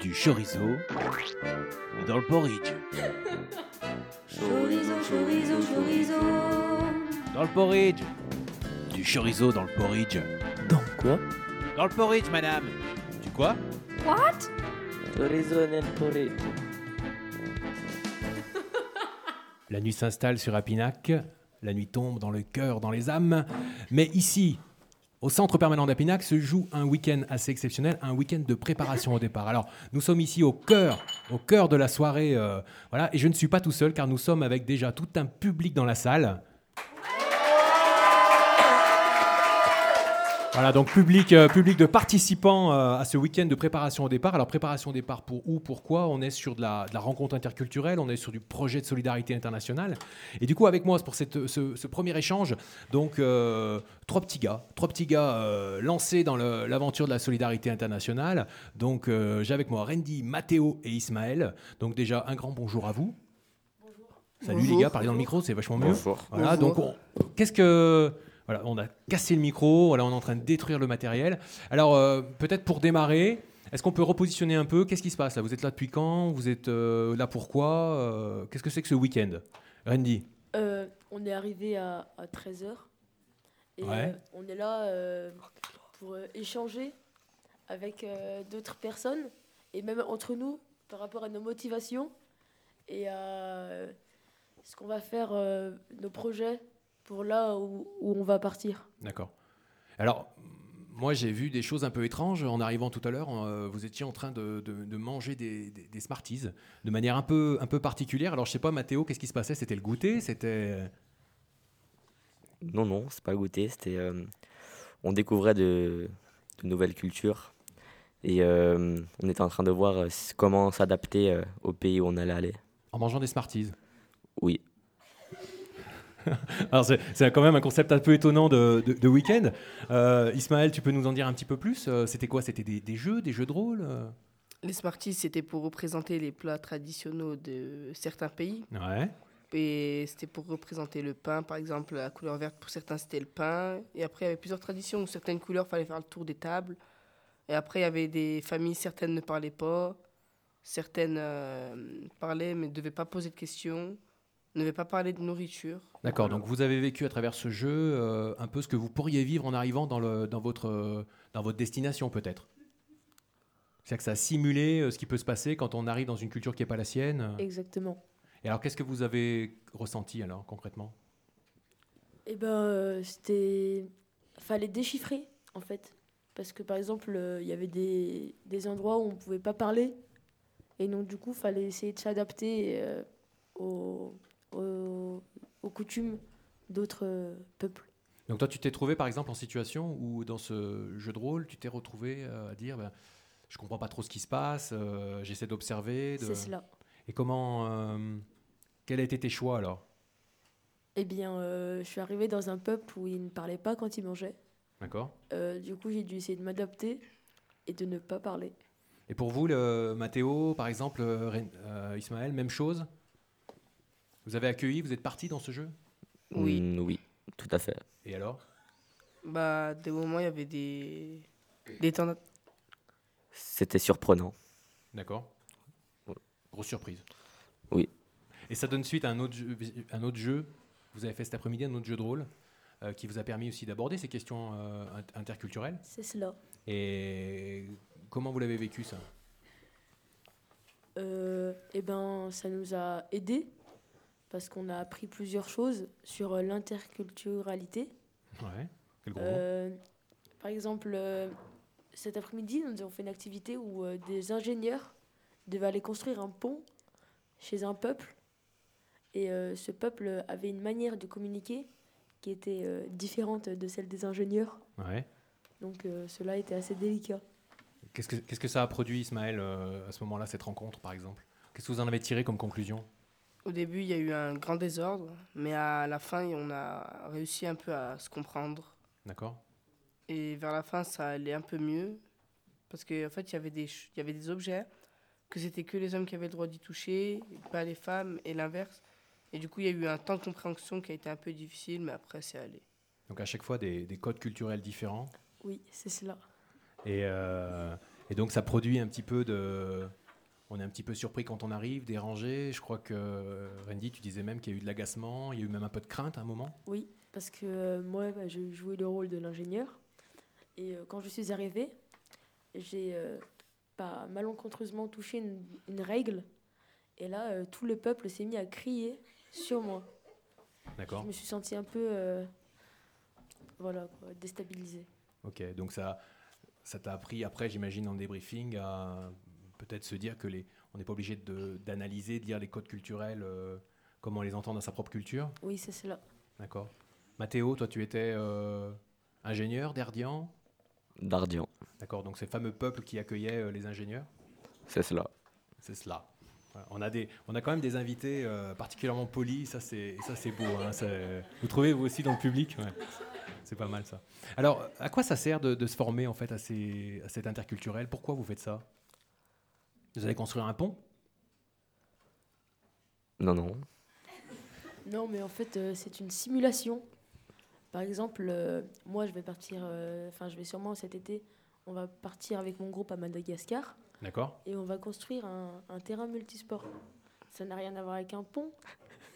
du chorizo dans le porridge. Chorizo, chorizo, chorizo. Dans le porridge. Du chorizo dans le porridge. Dans quoi? Dans le porridge, madame. Du quoi? What? Chorizo nel porridge. La nuit s'installe sur Apinac. La nuit tombe dans le cœur, dans les âmes. Mais ici, au centre permanent d'Apinac, se joue un week-end assez exceptionnel, un week-end de préparation au départ. Alors, nous sommes ici au cœur, au cœur de la soirée, euh, voilà. Et je ne suis pas tout seul, car nous sommes avec déjà tout un public dans la salle. Voilà, donc public, euh, public de participants euh, à ce week-end de préparation au départ. Alors, préparation au départ pour où, pourquoi? On est sur de la, de la rencontre interculturelle, on est sur du projet de solidarité internationale. Et du coup, avec moi, pour cette, ce, ce premier échange, donc euh, trois petits gars, trois petits gars euh, lancés dans l'aventure de la solidarité internationale. Donc, euh, j'ai avec moi Randy, Mathéo et Ismaël. Donc, déjà, un grand bonjour à vous. Salut Bonjour. les gars, parlez dans le micro, c'est vachement mieux. Bonjour. Voilà, Bonjour. donc on- qu'est-ce que voilà, on a cassé le micro, voilà, on est en train de détruire le matériel. Alors euh, peut-être pour démarrer, est-ce qu'on peut repositionner un peu? Qu'est-ce qui se passe là? Vous êtes là depuis quand? Vous êtes euh, là pourquoi Euh, Qu'est-ce que c'est que ce week-end? Randy. On est arrivé à, 13h. Et Ouais. on est là pour échanger avec d'autres personnes et même entre nous par rapport à nos motivations et à ce qu'on va faire, nos projets pour là où, où on va partir. D'accord. Alors, moi, j'ai vu des choses un peu étranges en arrivant tout à l'heure. Euh, vous étiez en train de, de- de manger des, des- des Smarties de manière un peu, un peu particulière. Alors, je sais pas, Mathéo, qu'est-ce qui se passait? C'était le goûter? C'était. Non, non, c'est pas goûter. C'était, euh, on découvrait de, de nouvelles cultures et euh, on était en train de voir euh, comment s'adapter euh, au pays où on allait aller. En mangeant des Smarties? Oui. Alors, c'est quand même un concept un peu étonnant de, de- de week-end. Euh, Ismaël, tu peux nous en dire un petit peu plus? Euh, C'était quoi? C'était des, des jeux, des jeux de rôle euh? Les Smarties, c'était pour représenter les plats traditionnels de certains pays. Ouais. Et c'était pour représenter le pain, par exemple, la couleur verte, pour certains, c'était le pain. Et après, il y avait plusieurs traditions où certaines couleurs, il fallait faire le tour des tables. Et après, il y avait des familles, certaines ne parlaient pas, certaines euh, parlaient mais ne devaient pas poser de questions, ne devaient pas parler de nourriture. D'accord, donc vous avez vécu à travers ce jeu euh, un peu ce que vous pourriez vivre en arrivant dans, le, dans, votre, euh, dans votre destination peut-être C'est-à-dire que ça a simulé euh, ce qui peut se passer quand on arrive dans une culture qui n'est pas la sienne. Exactement. Et alors qu'est-ce que vous avez ressenti alors concrètement? Et ben, euh, c'était. Fallait déchiffrer, en fait. Parce que, par exemple, euh, il y avait des, des endroits où on ne pouvait pas parler. Et donc, du coup, fallait essayer de s'adapter euh, aux, aux, aux coutumes d'autres peuples. Donc toi tu t'es trouvé par exemple en situation où dans ce jeu de rôle tu t'es retrouvé euh, à dire ben, je comprends pas trop ce qui se passe, euh, j'essaie d'observer. de- C'est cela. Et comment... euh, quels a été tes choix alors? Eh bien, euh, je suis arrivée dans un peuple où ils ne parlaient pas quand ils mangeaient. D'accord du coup, j'ai dû essayer de m'adapter et de ne pas parler. Et pour vous, le Mathéo, par exemple, Ismaël, même chose? Vous avez accueilli, vous êtes parti dans ce jeu? Oui. Mm, oui, tout à fait. Et alors? Bah, des moments, il y avait des, des temps C'était surprenant. D'accord Ouais. Grosse surprise. Oui. Et ça donne suite à un autre jeu, un autre jeu vous avez fait cet après-midi, un autre jeu de rôle, euh, qui vous a permis aussi d'aborder ces questions euh, int- interculturelles. C'est cela. Et comment vous l'avez vécu ça? Euh, eh ben, ça nous a aidés parce qu'on a appris plusieurs choses sur euh, l'interculturalité. Ouais. Quel gros mot. Euh, par exemple, euh, cet après-midi, nous avons fait une activité où euh, des ingénieurs devaient aller construire un pont chez un peuple. Et ce peuple avait une manière de communiquer qui était différente de celle des ingénieurs. Ouais. Donc cela était assez délicat. Qu'est-ce que, ça a produit, Ismaël, à ce moment-là, cette rencontre, par exemple? Qu'est-ce que vous en avez tiré comme conclusion? Au début, il y a eu un grand désordre, mais à la fin, on a réussi un peu à se comprendre. D'accord Et vers la fin, ça allait un peu mieux. Parce qu'en fait, il y avait des ch- il y avait des objets que c'était que les hommes qui avaient le droit d'y toucher, pas les femmes, et l'inverse. Et du coup, il y a eu un temps de compréhension qui a été un peu difficile, mais après, c'est allé. Donc à chaque fois, des, des codes culturels différents? Oui, c'est cela. Et, euh, Et donc ça produit un petit peu de... On est un petit peu surpris quand on arrive, dérangé. Je crois que, Randy, tu disais même qu'il y a eu de l'agacement, il y a eu même un peu de crainte à un moment. Oui, parce que euh, moi, bah, je jouais le rôle de l'ingénieur. Et euh, quand je suis arrivée, j'ai euh, pas malencontreusement touché une, une règle. Et là, euh, tout le peuple s'est mis à crier sur moi. D'accord Je me suis sentie un peu euh, voilà, déstabilisée. Ok, donc ça ça t'a appris après, j'imagine, en débriefing, à peut-être se dire que les, on n'est pas obligé de- d'analyser, de lire les codes culturels, euh, comment les entendre dans sa propre culture. Oui, c'est cela. D'accord. Mathéo, toi, tu étais euh, ingénieur d'Erdian? D'Ardian, D'accord, donc c'est le fameux peuple qui accueillait euh, les ingénieurs? c'est cela. C'est cela. Voilà, On a, des, on a quand même des invités euh, particulièrement polis, ça c'est, ça c'est beau. hein, vous trouvez vous aussi dans le public? Ouais. C'est pas mal ça. Alors, à quoi ça sert de, de se former en fait à, ces, à cet interculturel? Pourquoi vous faites ça? Vous allez construire un pont Non, non. Non, mais en fait, euh, c'est une simulation. Par exemple, euh, moi, je vais partir, euh, enfin, je vais sûrement cet été, on va partir avec mon groupe à Madagascar D'accord et on va construire un, un terrain multisport. Ça n'a rien à voir avec un pont,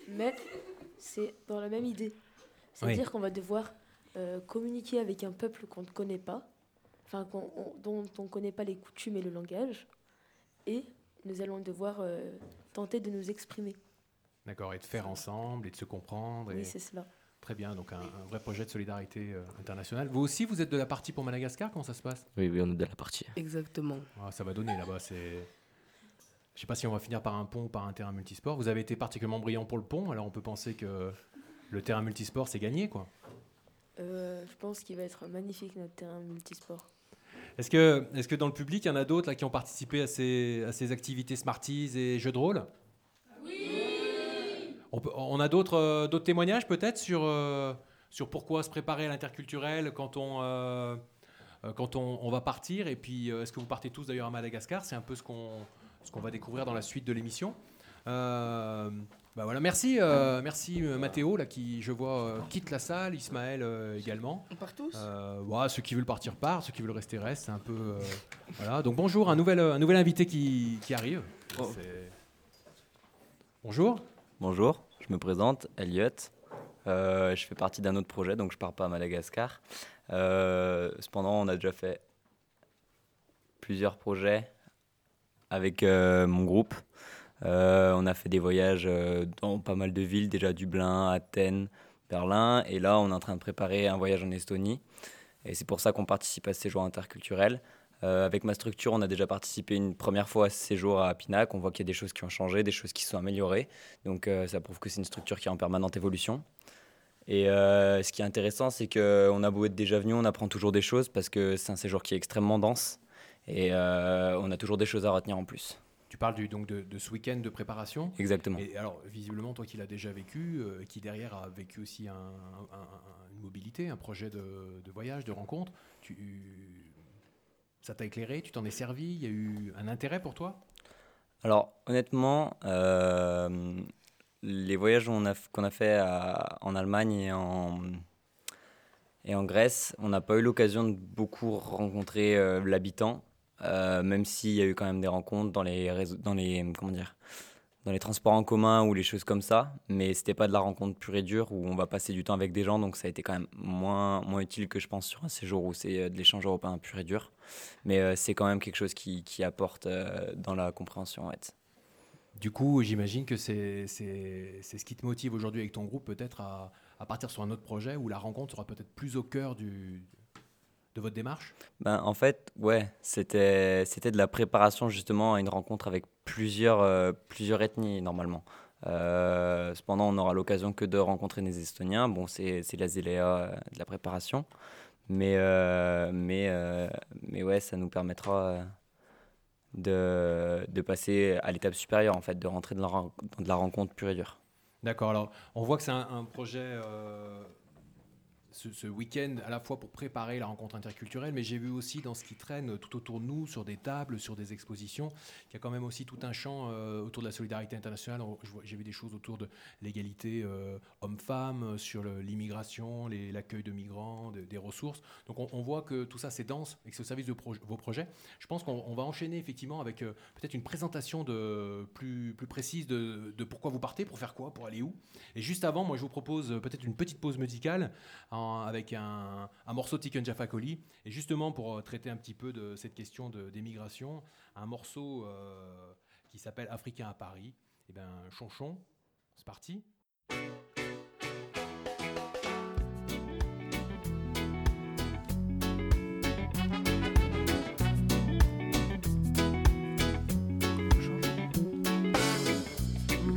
mais c'est dans la même idée. C'est-à-dire qu'on va devoir euh, communiquer avec un peuple qu'on ne connaît pas, enfin, dont on ne connaît pas les coutumes et le langage, et nous allons devoir euh, tenter de nous exprimer. D'accord, et de faire ensemble et de se comprendre. Et... Oui, c'est cela. Très bien, donc un, un vrai projet de solidarité euh, internationale. Vous aussi, vous êtes de la partie pour Madagascar Comment ça se passe? Oui, oui, on est de la partie. Exactement. Ah, Ça va donner là-bas. C'est... Je sais pas si on va finir par un pont ou par un terrain multisport. Vous avez été particulièrement brillant pour le pont, alors on peut penser que le terrain multisport, c'est gagné, quoi. Euh, je pense qu'il va être magnifique notre terrain multisport. Est-ce que, est-ce que dans le public, il y en a d'autres qui ont participé à ces, à ces activités Smarties et jeux de rôle? Oui! On, peut- on a d'autres, euh, d'autres témoignages peut-être sur, euh, sur pourquoi se préparer à l'interculturel quand on, euh, quand on, on va partir? Et puis, est-ce que vous partez tous d'ailleurs à Madagascar? C'est un peu ce qu'on, ce qu'on va découvrir dans la suite de l'émission. Bah voilà, merci, euh, merci euh, Mathéo là, qui, je vois, euh, quitte la salle, Ismaël euh, également. On part tous? Euh, ouais, ceux qui veulent partir partent, ceux qui veulent rester restent. C'est un peu. euh, voilà. Donc bonjour, un nouvel, un nouvel invité qui, qui arrive. Oh. Bonjour. Bonjour, je me présente, Elliot. Euh, je fais partie d'un autre projet, donc je pars pas à Madagascar. Euh, cependant, on a déjà fait plusieurs projets avec euh, mon groupe. Euh, on a fait des voyages euh, dans pas mal de villes, déjà Dublin, Athènes, Berlin, et là, on est en train de préparer un voyage en Estonie. Et c'est pour ça qu'on participe à ce séjour interculturel. Euh, avec ma structure, on a déjà participé une première fois à ce séjour à Pinac. On voit qu'il y a des choses qui ont changé, des choses qui sont améliorées. Donc ça prouve que c'est une structure qui est en permanente évolution. Et ce qui est intéressant, c'est qu'on a beau être déjà venu, on apprend toujours des choses parce que c'est un séjour qui est extrêmement dense. Et on a toujours des choses à retenir en plus. Tu parles du, donc de, de ce week-end de préparation. Exactement. Et alors, visiblement, toi qui l'as déjà vécu, euh, qui derrière a vécu aussi un- un- un- une mobilité, un projet de, de voyage, de rencontre, tu, ça t'a éclairé, tu t'en es servi, il y a eu un intérêt pour toi? Alors, honnêtement, euh, les voyages qu'on a, qu'on a fait à- en Allemagne et en, et en Grèce, on n'a pas eu l'occasion de beaucoup rencontrer euh, l'habitant, euh, même s'il y a eu quand même des rencontres dans les, dans les, comment dire, dans les transports en commun ou les choses comme ça, mais c'était pas de la rencontre pure et dure où on va passer du temps avec des gens, donc ça a été quand même moins, moins utile que je pense sur un séjour où c'est euh, de l'échange européen pur et dur. Mais euh, c'est quand même quelque chose qui, qui apporte dans la compréhension. Du coup, j'imagine que c'est ce qui te motive aujourd'hui avec ton groupe, peut-être à, à partir sur un autre projet où la rencontre sera peut-être plus au cœur du, de votre démarche? Ben, en fait, ouais, c'était c'était de la préparation justement à une rencontre avec plusieurs, euh, plusieurs ethnies normalement. Euh, cependant, on n'aura l'occasion que de rencontrer des Estoniens. Bon, c'est c'est la zéléa euh, de la préparation. Mais, euh, mais, mais ouais, ça nous permettra de, de passer à l'étape supérieure, en fait, de rentrer dans la, dans de la rencontre pure et dure. D'accord, alors on voit que c'est un, un projet euh, ce, week-end à la fois pour préparer la rencontre interculturelle, mais j'ai vu aussi dans ce qui traîne tout autour de nous, sur des tables, sur des expositions, qu'il y a quand même aussi tout un champ euh, autour de la solidarité internationale. J'ai vu des choses autour de l'égalité euh, homme-femme, euh, sur l'immigration, l'accueil de migrants, de- des ressources. Donc on, voit que tout ça c'est dense et que c'est au service de vos projets. Je pense qu'on on va enchaîner effectivement avec peut-être une présentation plus, plus précise de, pourquoi vous partez, pour faire quoi, pour aller où. Et juste avant, moi je vous propose peut-être une petite pause musicale avec un, morceau de Tiken Jaffa Coli. Et justement pour euh, traiter un petit peu de cette question d'émigration, un morceau euh, qui s'appelle Africain à Paris. Et bien Chonchon, c'est parti.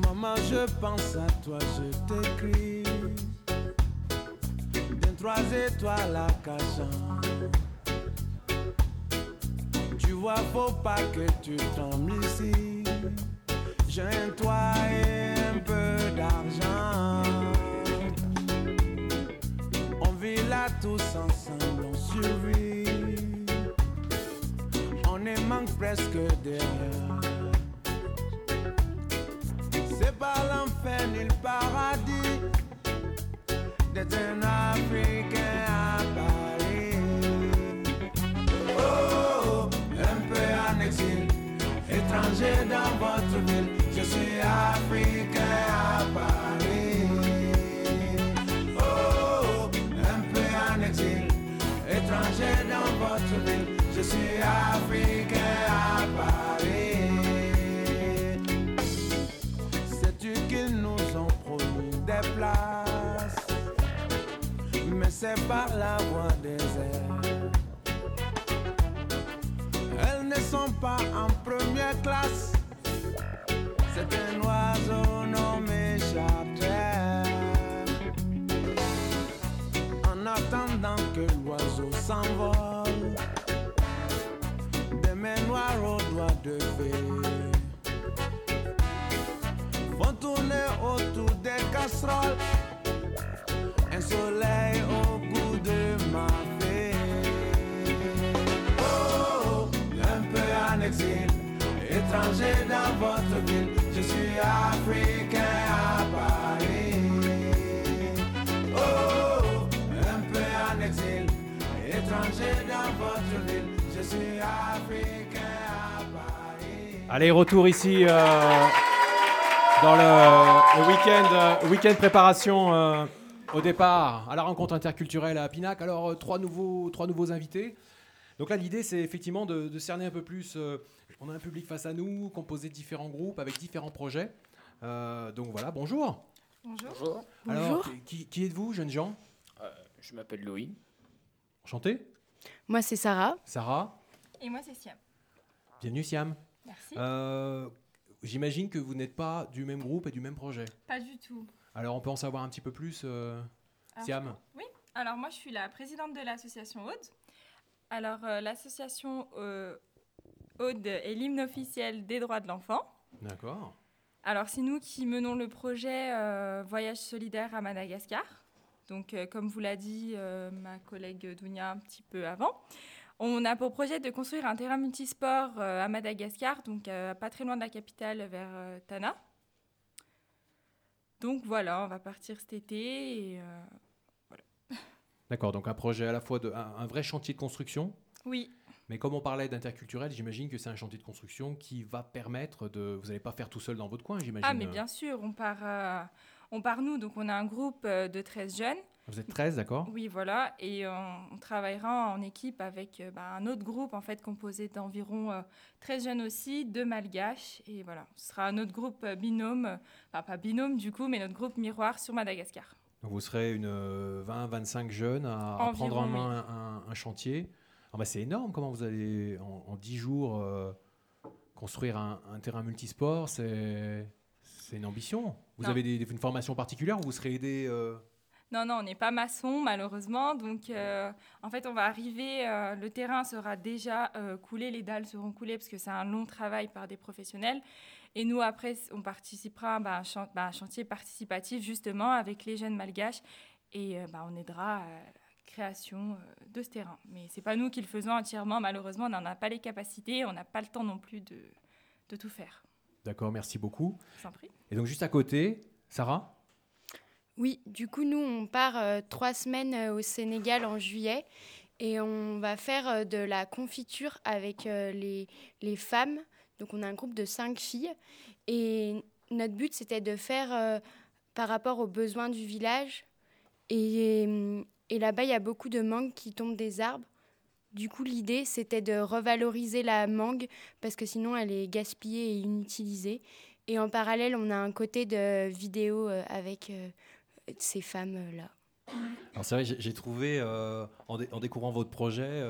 Maman, je pense à toi, je t'écris. Trois étoiles à Cachan. Tu vois, faut pas que tu tombes ici. J'ai un toit et un peu d'argent. On vit là tous ensemble, on survit. On ne manque presque de rien. C'est pas l'enfer ni le paradis d'être un Africain à Paris. Oh, un peu en exil, étranger dans votre ville. Je suis Africain à Paris. Oh, un peu en exil, étranger dans votre ville. Je suis Africain c'est par la voie des airs. Elles ne sont pas en première classe. C'est un oiseau nommé charter En attendant que l'oiseau s'envole Des mains noires aux doigts de fée vont tourner autour des casseroles. Étranger dans votre ville. Je suis africain à Paris. Oh, un peu en exil, étranger dans votre ville. Je suis africain à Paris. Allez, retour ici euh, dans le, le week-end euh, week-end préparation euh, au départ à la rencontre interculturelle à Pinac. Alors, euh, trois, nouveaux, trois nouveaux invités. Donc là, l'idée, c'est effectivement de, de cerner un peu plus. euh, on a un public face à nous, composé de différents groupes avec différents projets. Euh, donc voilà, bonjour. Bonjour. Alors, qui, qui êtes-vous, jeunes gens Je m'appelle Louis. Enchanté. Moi, c'est Sarah. Sarah, Et moi, c'est Siam. bienvenue Siam. Merci. Euh, J'imagine que vous n'êtes pas du même groupe et du même projet. Pas du tout. Alors, on peut en savoir un petit peu plus, euh, Siam? Alors, moi, je suis la présidente de l'association Aude. Alors, euh, l'association euh, Aude est l'hymne officiel des droits de l'enfant. D'accord. Alors, c'est nous qui menons le projet euh, Voyage solidaire à Madagascar. Donc, comme vous l'a dit ma collègue Dounia un petit peu avant, on a pour projet de construire un terrain multisport à Madagascar, donc pas très loin de la capitale, vers Tana. Donc voilà, on va partir cet été. Et, D'accord, donc un projet à la fois de un, un vrai chantier de construction, oui, mais comme on parlait d'interculturel, j'imagine que c'est un chantier de construction qui va permettre de. Vous n'allez pas faire tout seul dans votre coin, j'imagine. ah mais bien sûr, on part, euh, on part nous, donc on a un groupe euh, de 13 jeunes. Vous êtes 13, d'accord Oui, voilà, et on, on travaillera en équipe avec euh, bah, un autre groupe en fait composé d'environ euh, 13 jeunes aussi, deux malgaches, et voilà, ce sera un autre groupe binôme, enfin pas binôme du coup, mais notre groupe miroir sur Madagascar. Donc vous serez une 20-25 jeunes à, prendre en main un, un chantier. Ah bah, c'est énorme comment vous allez en, en 10 jours euh, construire un, un terrain multisport. C'est une ambition. Vous Non. avez des- une formation particulière ou vous serez aidé euh, Non, non, on n'est pas maçon, malheureusement. Donc, euh, en fait, on va arriver, euh, le terrain sera déjà euh, coulé, les dalles seront coulées parce que c'est un long travail par des professionnels. Et nous, après, on participera bah, à un chan- bah, un chantier participatif, justement, avec les jeunes malgaches et euh, bah, on aidera à la création euh, de ce terrain. Mais c'est pas nous qui le faisons entièrement, malheureusement, on n'en a pas les capacités, on n'a pas le temps non plus de, de tout faire. D'accord, merci beaucoup. Je vous en prie. Et donc juste à côté, Sarah? Oui, du coup, nous, on part euh, trois semaines euh, au Sénégal en juillet et on va faire euh, de la confiture avec euh, les, les femmes. Donc, on a un groupe de cinq filles et notre but, c'était de faire euh, par rapport aux besoins du village. Et, euh, et là-bas, il y a beaucoup de mangues qui tombent des arbres. Du coup, l'idée, c'était de revaloriser la mangue parce que sinon, elle est gaspillée et inutilisée. Et en parallèle, on a un côté de vidéo euh, avec ces femmes-là. C'est vrai, j'ai trouvé, en, dé- en découvrant votre projet,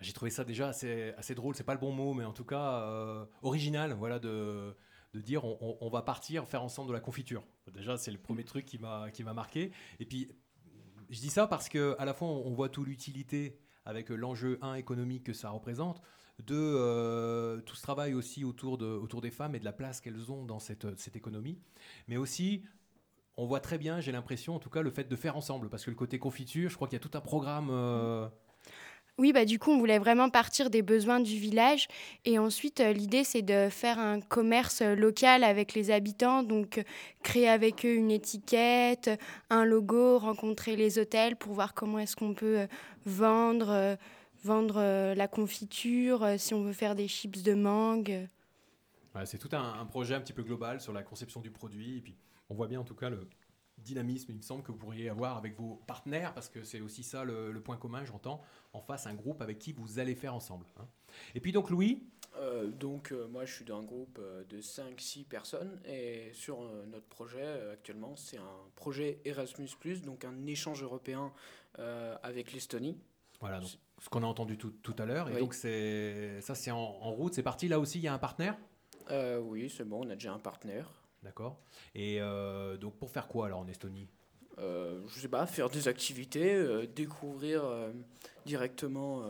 j'ai trouvé ça déjà assez, assez drôle, c'est pas le bon mot, mais en tout cas euh, original, voilà, de, dire on, va partir faire ensemble de la confiture. Déjà, c'est le premier truc qui m'a marqué. Et puis, je dis ça parce que à la fois, on, on voit tout l'utilité avec l'enjeu, un, économique que ça représente, deux, euh, tout ce travail aussi autour, de, autour des femmes et de la place qu'elles ont dans cette, cette économie, mais aussi on voit très bien, j'ai l'impression, en tout cas, le fait de faire ensemble. Parce que le côté confiture, je crois qu'il y a tout un programme. euh, Oui, bah, du coup, on voulait vraiment partir des besoins du village. Et ensuite, euh, l'idée, c'est de faire un commerce euh, local avec les habitants. Donc, euh, créer avec eux une étiquette, un logo, rencontrer les hôtels pour voir comment est-ce qu'on peut vendre, vendre la confiture, si on veut faire des chips de mangue. c'est tout un, un projet un petit peu global sur la conception du produit. Et puis, on voit bien, en tout cas, le dynamisme, il me semble, que vous pourriez avoir avec vos partenaires. Parce que c'est aussi ça le, le point commun, j'entends. En face, un groupe avec qui vous allez faire ensemble. hein. Et puis, donc, Louis, Euh, donc, euh, moi, je suis d'un groupe euh, de 5-6 personnes et sur euh, notre projet actuellement, c'est un projet Erasmus, donc un échange européen avec l'Estonie. voilà, donc, ce qu'on a entendu tout, tout à l'heure. Et Oui. donc, c'est ça, c'est en, en route, c'est parti. Là aussi, il y a un partenaire? Euh, oui, c'est bon, on a déjà un partenaire. D'accord. Et euh, donc, pour faire quoi alors en Estonie? Euh, je sais pas, faire des activités, euh, découvrir euh, directement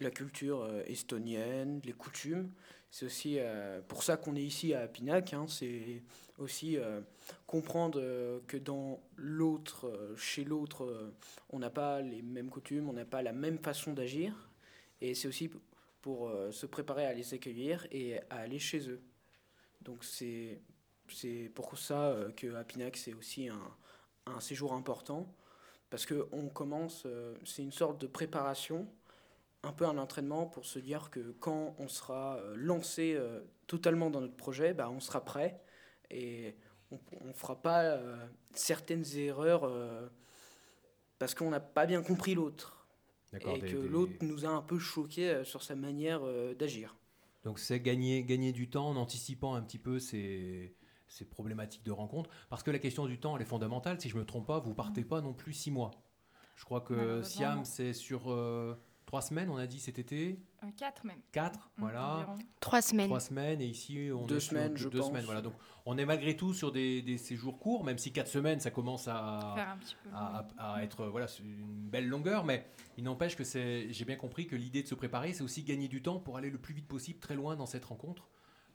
la culture estonienne, les coutumes. C'est aussi pour ça qu'on est ici à Pinac. hein, c'est aussi comprendre que dans l'autre, chez l'autre, on n'a pas les mêmes coutumes, on n'a pas la même façon d'agir. Et c'est aussi pour se préparer à les accueillir et à aller chez eux. Donc c'est c'est pour ça euh, que à Pinac c'est aussi un, un séjour important. Parce que on commence, euh, c'est une sorte de préparation, un peu un entraînement pour se dire que quand on sera euh, lancé totalement dans notre projet, bah, on sera prêt. Et on ne fera pas certaines erreurs parce qu'on n'a pas bien compris l'autre. Et des- que des- l'autre nous a un peu choqué sur sa manière d'agir. Donc c'est gagner, gagner du temps en anticipant un petit peu ces, ces problématiques de rencontre. Parce que la question du temps, elle est fondamentale. Si je ne me trompe pas, vous partez pas non plus six mois. Je crois que Siam, c'est sur euh, trois semaines, on a dit cet été. Euh, quatre même. Quatre, Mm, voilà. environ. Trois semaines. Trois semaines. Et ici, on Deux est sur semaines, deux, je deux pense. semaines. Voilà. Donc on est malgré tout sur des, des séjours courts, même si quatre semaines, ça commence à, Faire un petit peu. à, à- à être voilà, une belle longueur, mais il n'empêche que c'est, j'ai bien compris que l'idée de se préparer, c'est aussi gagner du temps pour aller le plus vite possible, très loin dans cette rencontre.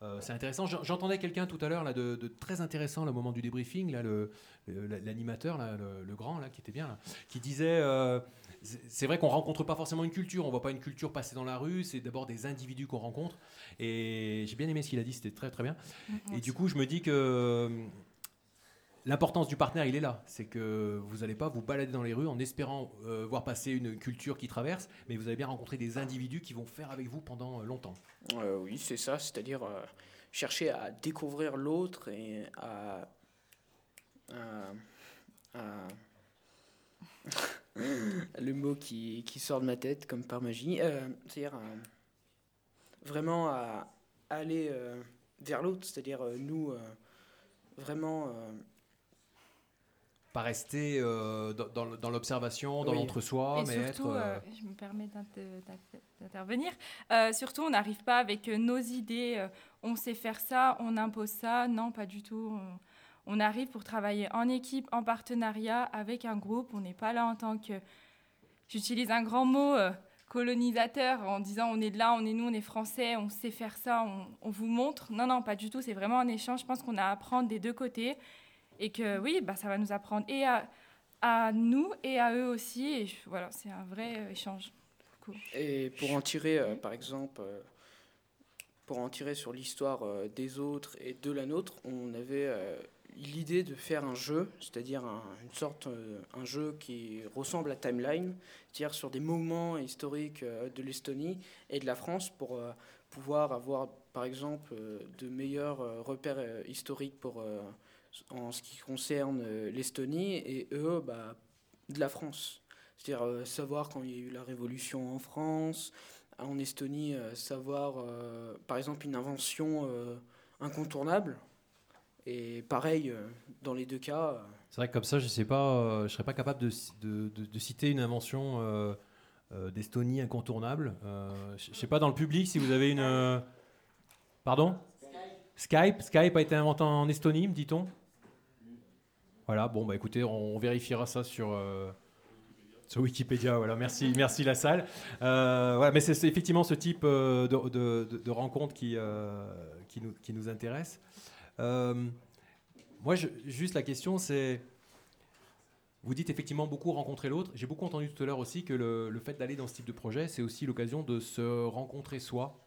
Euh, c'est intéressant. J'en- J'entendais quelqu'un tout à l'heure là de, de très intéressant le moment du débriefing, là, le- l'animateur, le, le grand là, qui était bien, là, qui disait. euh, c'est vrai qu'on rencontre pas forcément une culture, on voit pas une culture passer dans la rue, c'est d'abord des individus qu'on rencontre. Et j'ai bien aimé ce qu'il a dit, c'était très très bien. Mm, Et du coup, je me dis que l'importance du partenaire, il est là. C'est que vous n'allez pas vous balader dans les rues en espérant euh, voir passer une culture qui traverse, mais vous allez bien rencontrer des individus qui vont faire avec vous pendant euh, longtemps. Euh, oui, c'est ça, c'est-à-dire chercher à découvrir l'autre et à. le mot qui, qui sort de ma tête comme par magie, c'est-à-dire vraiment à aller vers l'autre, c'est-à-dire nous vraiment. Pas rester euh, dans, l'observation, dans Oui. l'entre-soi, mais surtout, être. euh, euh, je me permets d'inter- d'inter- d'intervenir, euh, surtout on n'arrive pas avec nos idées, on sait faire ça, on impose ça, non pas du tout. On, on arrive pour travailler en équipe, en partenariat, avec un groupe, on n'est pas là en tant que, j'utilise un grand mot, colonisateur, en disant on est de là, on est nous, on est français, on sait faire ça, on, on vous montre. Non, non, pas du tout, c'est vraiment un échange, je pense qu'on a à apprendre des deux côtés, et que oui, bah, ça va nous apprendre et à à nous et à eux aussi. Voilà, c'est un vrai euh, échange. Et pour en tirer, euh, par exemple, euh, pour en tirer sur l'histoire des autres et de la nôtre, on avait l'idée de faire un jeu, c'est-à-dire un- une sorte, un jeu qui ressemble à Timeline, c'est-à-dire sur des moments historiques de l'Estonie et de la France pour pouvoir avoir, par exemple, de meilleurs repères historiques pour, en ce qui concerne euh, l'Estonie et eux, bah, de la France. C'est-à-dire euh, savoir quand il y a eu la révolution en France, en Estonie, euh, savoir euh, par exemple une invention euh, incontournable. Et pareil, euh, dans les deux cas, euh, C'est vrai que comme ça, je sais pas, euh, je serais pas capable de, de- de- de citer une invention euh, euh, d'Estonie incontournable. Euh, je je sais pas dans le public si vous avez une. euh, Pardon? Skype? Skype a été inventé en Estonie, me dit-on? Voilà. Bon bah écoutez, on, on vérifiera ça sur. euh, sur Wikipédia, voilà, merci, merci la salle. Euh, voilà, mais c'est effectivement ce type euh, de, de, de- de rencontre qui, euh, qui, nous, qui nous intéresse. Moi, je- juste la question, c'est. Vous dites effectivement beaucoup rencontrer l'autre. J'ai beaucoup entendu tout à l'heure aussi que le, le fait d'aller dans ce type de projet, c'est aussi l'occasion de se rencontrer soi.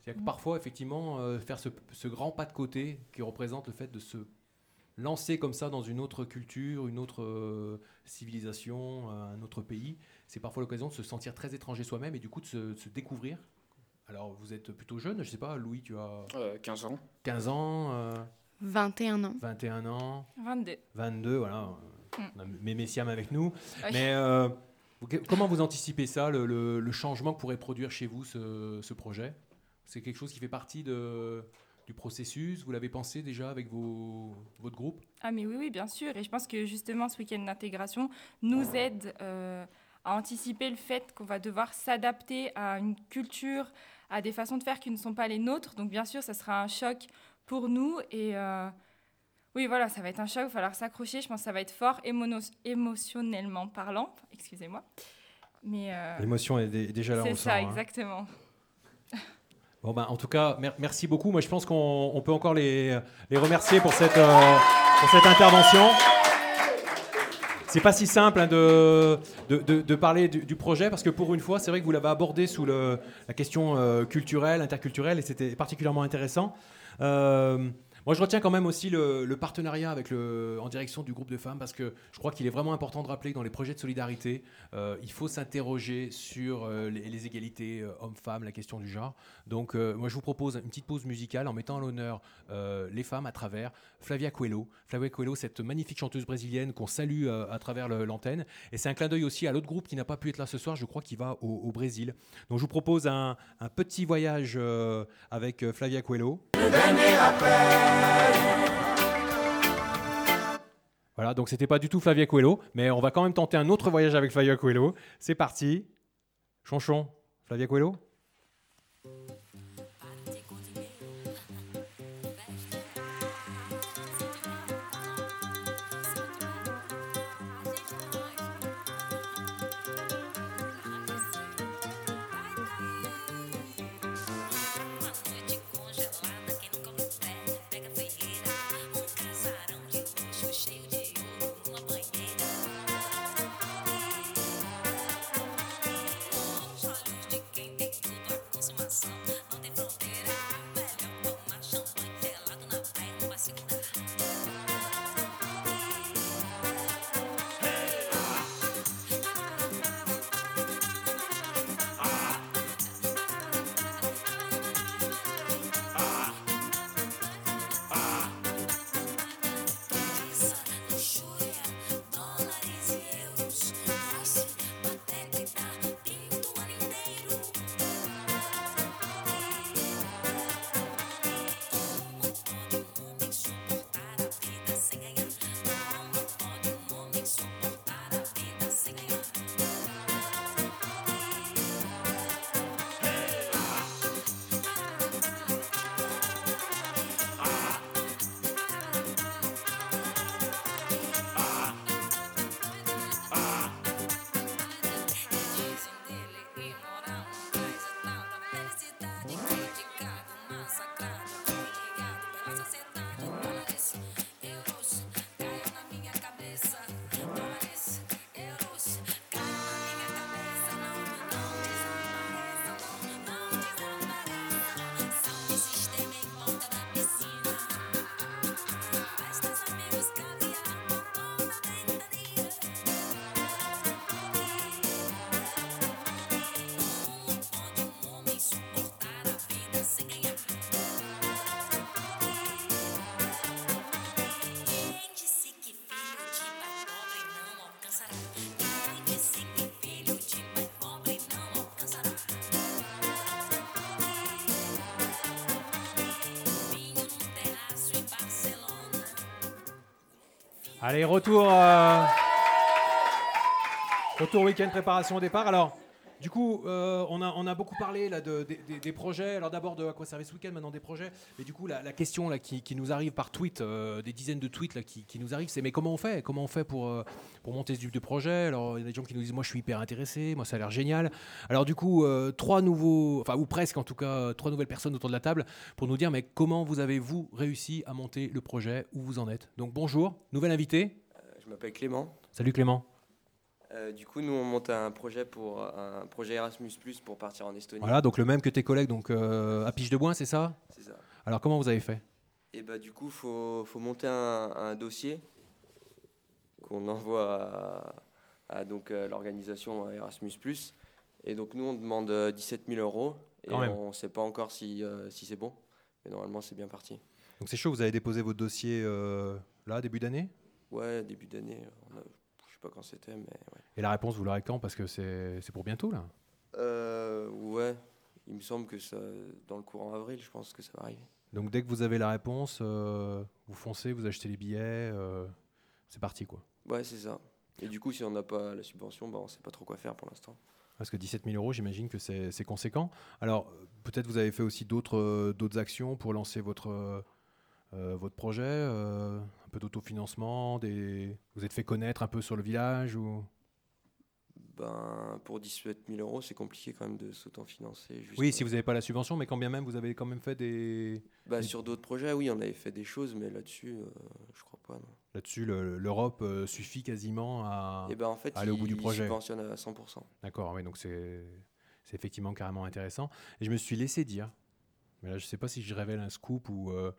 C'est-à-dire que parfois, effectivement, euh, faire ce, ce grand pas de côté qui représente le fait de se lancer comme ça dans une autre culture, une autre euh, civilisation, un autre pays, c'est parfois l'occasion de se sentir très étranger soi-même et du coup de se, de se découvrir. Alors, vous êtes plutôt jeune, je sais pas, Louis, tu as euh, 15 ans. 15 ans, euh, 21 ans. 21 ans. 22. 22, voilà. Mm. On a Mémé Siam avec nous. Oui. Mais euh, vous- comment vous anticipez ça, le, le- le changement que pourrait produire chez vous ce, ce projet? C'est quelque chose qui fait partie de, du processus Vous l'avez pensé déjà avec vos, votre groupe? Ah mais oui, oui, bien sûr. Et je pense que justement ce week-end d'intégration nous aide euh, à anticiper le fait qu'on va devoir s'adapter à une culture, à des façons de faire qui ne sont pas les nôtres. Donc bien sûr, ça sera un choc pour nous. Et euh, oui, voilà, ça va être un choc, il va falloir s'accrocher. Je pense que ça va être fort émono- émotionnellement parlant. Excusez-moi. Mais euh, L'émotion est dé- déjà là, on c'est ça, sent, hein. Bon, ben, en tout cas, mer- merci beaucoup. Moi, je pense qu'on on peut encore les, les remercier pour cette, euh, pour cette intervention. C'est pas si simple hein, de, de, parler du, du projet parce que pour une fois, c'est vrai que vous l'avez abordé sous le, la question euh, culturelle, interculturelle et c'était particulièrement intéressant. Euh, moi, je retiens quand même aussi le, le partenariat avec le, en direction du groupe de femmes parce que je crois qu'il est vraiment important de rappeler que dans les projets de solidarité, euh, il faut s'interroger sur euh, les, égalités euh, hommes-femmes, la question du genre. Donc, moi, je vous propose une petite pause musicale en mettant à l'honneur les femmes à travers Flavia Coelho. Flavia Coelho, cette magnifique chanteuse brésilienne qu'on salue à travers le- l'antenne. Et c'est un clin d'œil aussi à l'autre groupe qui n'a pas pu être là ce soir, je crois qu'il va au, Brésil. Donc, je vous propose un, un petit voyage avec Flavia Coelho. Voilà, donc c'était pas du tout Flavia Coelho, mais on va quand même tenter un autre voyage avec Flavia Coelho. C'est parti. Chonchon, Flavia Coelho? Allez, retour. euh, Retour week-end préparation au départ. Du coup, euh, on, a, on a beaucoup parlé là, de, des- projets. Alors d'abord de à quoi servait ce week-end, maintenant des projets. Mais du coup, la, la question là, qui, qui nous arrive par tweet, euh, des dizaines de tweets là, qui, qui nous arrivent, c'est mais comment on fait? Comment on fait pour, euh, pour monter ce type de projet? Alors, il y a des gens qui nous disent, moi je suis hyper intéressé, moi ça a l'air génial. Alors du coup, trois nouveaux, enfin ou presque en tout cas, trois nouvelles personnes autour de la table pour nous dire, mais comment vous avez vous réussi à monter le projet? Où vous en êtes? Donc bonjour, nouvel invité. Je m'appelle Clément. Salut Clément. Euh, du coup, nous, on monte un projet pour un projet Erasmus Plus pour partir en Estonie. Voilà, donc le même que tes collègues, donc euh, à Piche de Boin, c'est ça? C'est ça. Alors comment vous avez fait? Et bah, du coup, faut, faut monter un, un dossier qu'on envoie à, à donc euh, l'organisation Erasmus Plus. Et donc nous, on demande euh, 17 000 euros et Quand on ne sait pas encore si, euh, si c'est bon. Mais normalement, c'est bien parti. Donc c'est chaud, vous avez déposé votre dossier là, début d'année? Ouais, début d'année. on a- Je sais pas quand c'était, mais ouais. Et la réponse, vous l'aurez quand Parce que c'est pour bientôt là. Euh, ouais, il me semble que ça, dans le courant avril, je pense que ça va arriver. Donc dès que vous avez la réponse, euh, vous foncez, vous achetez les billets, euh, c'est parti quoi. Ouais, c'est ça. Et du coup, si on n'a pas la subvention, bah, on sait pas trop quoi faire pour l'instant. Parce que 17 000 euros, j'imagine que c'est conséquent. Alors peut-être vous avez fait aussi d'autres euh, actions pour lancer votre, euh, votre projet, peu d'autofinancement, des... vous êtes fait connaître un peu sur le village ou... Ben, pour 17 000 euros, c'est compliqué quand même de s'autofinancer. Oui, si vous n'avez pas la subvention, mais quand bien même, vous avez quand même fait des... bah, des- sur d'autres projets, oui, on avait fait des choses, mais là-dessus, euh, je crois pas. Là-dessus, le- l'Europe euh, suffit quasiment à, Et ben, en fait, à aller au bout du projet. subventionnent à 100%. D'accord, oui, donc c'est c'est effectivement carrément intéressant. Et je me suis laissé dire, mais là je ne sais pas si je révèle un scoop ou euh,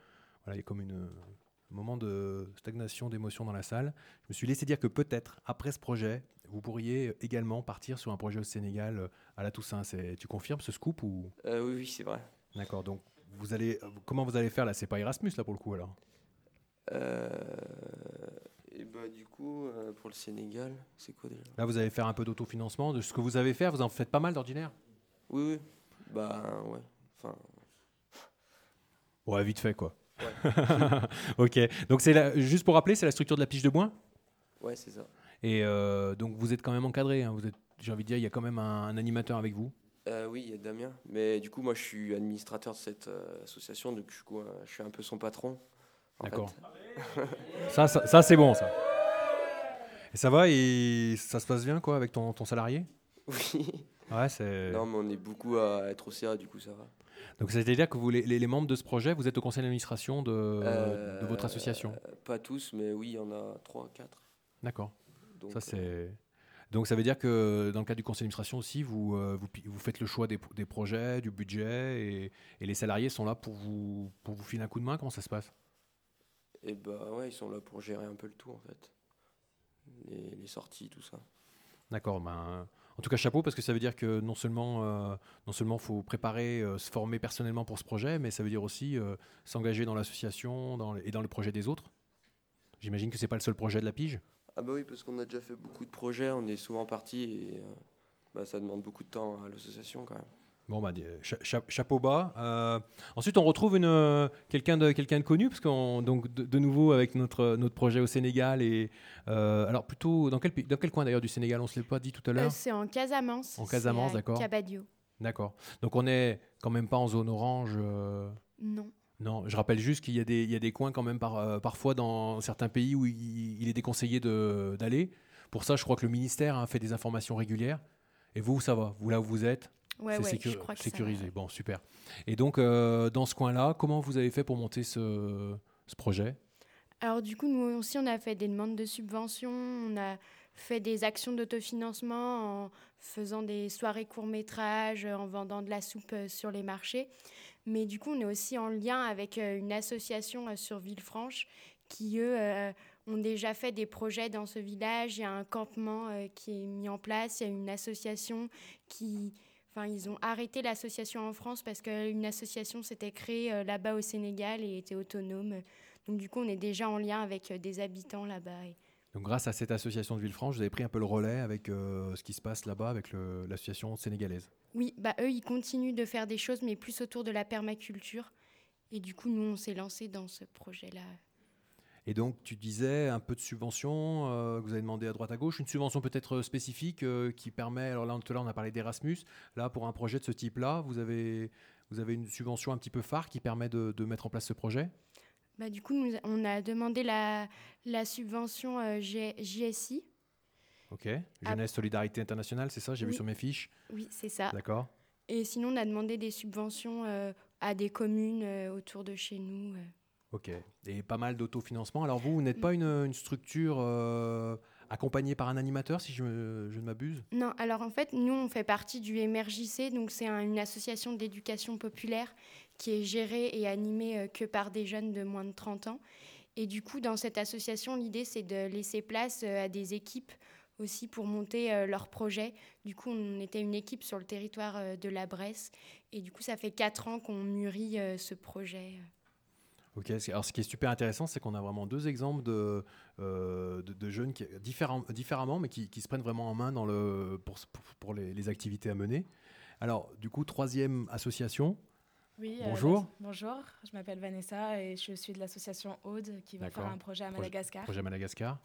voilà, il y a comme une, un moment de stagnation d'émotion dans la salle. Je me suis laissé dire que peut-être après ce projet, vous pourriez également partir sur un projet au Sénégal euh, à la Toussaint. C'est- Tu confirmes ce scoop ou? Euh, oui, oui, c'est vrai. D'accord, donc vous allez, comment vous allez faire là? C'est pas Erasmus là pour le coup alors? Euh, et bah, du coup, euh, pour le Sénégal, c'est quoi déjà? Là vous allez faire un peu d'autofinancement de ce que vous avez fait. Vous en faites pas mal d'ordinaire? Oui, oui. Bah, ouais. Enfin, Ouais, vite fait quoi. Ouais. ok, donc c'est la- juste pour rappeler, c'est la structure de la piche de bois? Ouais, c'est ça. Et euh, donc vous êtes quand même encadré, hein, vous êtes, j'ai envie de dire, il y a quand même un, un animateur avec vous. Euh, oui, il y a Damien. Mais du coup, moi, je suis administrateur de cette euh, association, donc du coup, je suis un peu son patron. D'accord. Ça, ça, ça, c'est bon ça. Et ça va et ça se passe bien quoi avec ton, ton salarié? Oui. Ouais, c'est. Non, mais on est beaucoup à être au CA, du coup, ça va. Donc c'est-à-dire que vous, les, membres de ce projet, vous êtes au conseil d'administration de, Euh, de votre association. Pas tous, mais oui, il y en a 3, 4. D'accord. Donc, Ça euh, c'est. Donc ça veut dire que dans le cadre du conseil d'administration aussi, vous, euh, vous, faites le choix des, des projets, du budget, et, et les salariés sont là pour vous, pour vous filer un coup de main? Comment ça se passe? Et bah ouais, ils sont là pour gérer un peu le tout, en fait. Les, les sorties, tout ça. D'accord. Ben, en tout cas, chapeau, parce que ça veut dire que non seulement euh, non seulement faut préparer, euh, se former personnellement pour ce projet, mais ça veut dire aussi euh, s'engager dans l'association et dans le projet des autres. J'imagine que c'est pas le seul projet de la pige. Ah bah oui, parce qu'on a déjà fait beaucoup de projets, on est souvent parti et bah, ça demande beaucoup de temps à l'association quand même. Bon, bah, di- cha- cha- chapeau bas. Euh, ensuite, on retrouve une, euh, quelqu'un de, quelqu'un de connu, parce qu'on donc de, de nouveau avec notre, notre projet au Sénégal. Et, euh, alors, plutôt, dans quel, dans quel coin d'ailleurs du Sénégal? On ne se l'est pas dit tout à Euh, l'heure c'est en Casamance. En Casamance, d'accord. Cabadio. D'accord. Donc, on est quand même pas en zone orange. euh, Non. Non, je rappelle juste qu'il y, a des- il y a des coins quand même par, euh, parfois dans certains pays où il, il est déconseillé d'aller. Pour ça, je crois que le ministère a fait des informations régulières. Et vous, ça va? Vous, là où vous êtes, Ouais, c'est ouais, sécu- ça sécurisé. Bon, super. Et donc, euh, dans ce coin-là, comment vous avez fait pour monter ce, ce projet? Alors du coup, nous aussi, on a fait des demandes de subventions, on a fait des actions d'autofinancement en faisant des soirées courts-métrages, en vendant de la soupe euh, sur les marchés. Mais du coup, on est aussi en lien avec euh, une association sur Villefranche qui, eux, euh, ont déjà fait des projets dans ce village. Il y a un campement euh, qui est mis en place, il y a une association qui... Enfin, ils ont arrêté l'association en France parce qu'une association s'était créée euh, là-bas au Sénégal et était autonome. Donc du coup, on est déjà en lien avec euh, des habitants là-bas. Donc, grâce à cette association de Villefranche, vous avez pris un peu le relais avec euh, ce qui se passe là-bas avec l'association sénégalaise. Oui, bah eux, ils continuent de faire des choses, mais plus autour de la permaculture. Et du coup, nous, on s'est lancé dans ce projet-là. Et donc, tu disais un peu de subvention euh, que vous avez demandé à droite à gauche, une subvention peut-être spécifique euh, qui permet. Alors là, tout à l'heure, on a parlé d'Erasmus. Là, pour un projet de ce type-là, vous avez, vous avez une subvention un petit peu phare qui permet de, de mettre en place ce projet? Bah, du coup, nous, on a demandé la, la subvention euh, G- JSI. Ok. Jeunesse Solidarité Internationale, c'est ça? J'ai vu sur mes fiches. Oui, c'est ça. D'accord. Et sinon, on a demandé des subventions euh, à des communes euh, autour de chez nous. Ok. Et pas mal d'autofinancement. Alors vous, vous n'êtes pas une, structure euh, accompagnée par un animateur, si je, ne m'abuse? Non, alors en fait, nous, on fait partie du MRJC, donc c'est un- une association d'éducation populaire qui est gérée et animée euh, que par des jeunes de moins de 30 ans. Et du coup, dans cette association, l'idée, c'est de laisser place euh, à des équipes aussi pour monter euh, leurs projets. Du coup, on était une équipe sur le territoire de la Bresse. Et du coup, ça fait quatre ans qu'on mûrit ce projet. Ok. Alors ce qui est super intéressant, c'est qu'on a vraiment deux exemples de, euh, de, de jeunes qui, différemment, mais qui, qui se prennent vraiment en main dans le, pour, pour, pour les, les activités à mener. Alors, du coup, troisième association. Oui, euh, Bonjour. bonjour, je m'appelle Vanessa et je suis de l'association Aude qui va faire un projet à Projet- Madagascar. Projet Madagascar.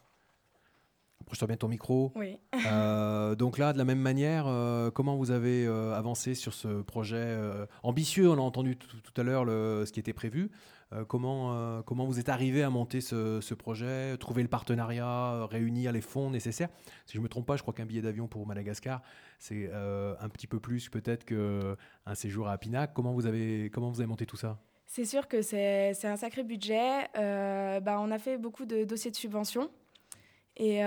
Approche-toi bien ton micro. Oui. Euh, donc là, de la même manière, euh, comment vous avez euh, avancé sur ce projet ambitieux? On a entendu tout, à l'heure ce qui était prévu. Euh, comment, euh, comment vous êtes arrivé à monter ce, projet, trouver le partenariat, euh, réunir les fonds nécessaires? Si je ne me trompe pas, je crois qu'un billet d'avion pour Madagascar, c'est un petit peu plus peut-être qu'un séjour à Pinac. Comment vous avez, comment vous avez monté tout ça? C'est sûr que c'est un sacré budget. Euh, bah, on a fait beaucoup de dossiers de subvention et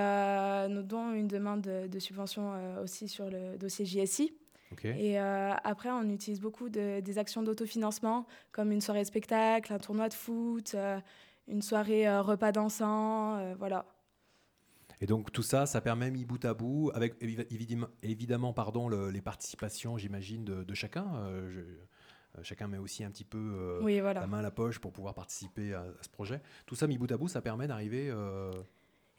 nous donnons une demande de, subvention aussi sur le dossier JSI. Et euh, après, on utilise beaucoup de- des actions d'autofinancement, comme une soirée spectacle, un tournoi de foot, euh, une soirée euh, repas dansant, voilà. Et donc tout ça, ça permet mis bout à bout, avec évi- évidemment, pardon, le- les participations, j'imagine, de, de chacun. Je- chacun met aussi un petit peu euh, Oui, voilà. la main à la poche pour pouvoir participer à, à ce projet. Tout ça mis bout à bout, ça permet d'arriver. euh,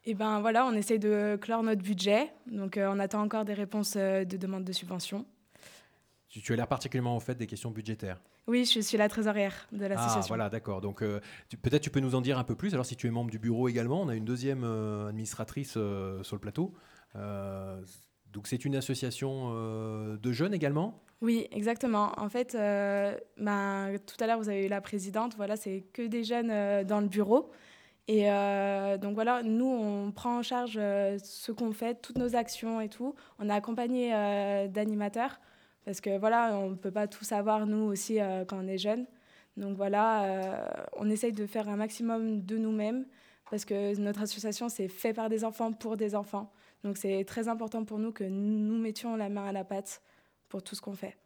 Et ben voilà, on essaye de clore notre budget. Donc euh, on attend encore des réponses de demande de subvention. Tu, tu as l'air particulièrement au fait des questions budgétaires. Oui, je suis la trésorière de Ah, l'association. voilà, d'accord. Donc, euh, peut-être tu peux nous en dire un peu plus. Alors, si tu es membre du bureau également, on a une deuxième euh, administratrice euh, sur le plateau. Donc, c'est une association de jeunes également? Oui, exactement. En fait, ben, tout à l'heure, vous avez eu la présidente. Voilà, c'est que des jeunes dans le bureau. Et euh, donc voilà, nous, on prend en charge euh, ce qu'on fait, toutes nos actions et tout. On est accompagné euh, d'animateurs parce que voilà, on ne peut pas tout savoir, nous aussi, euh, quand on est jeune. Donc voilà, euh, on essaye de faire un maximum de nous-mêmes parce que notre association, c'est fait par des enfants pour des enfants. Donc c'est très important pour nous que nous mettions la main à la pâte pour tout ce qu'on fait.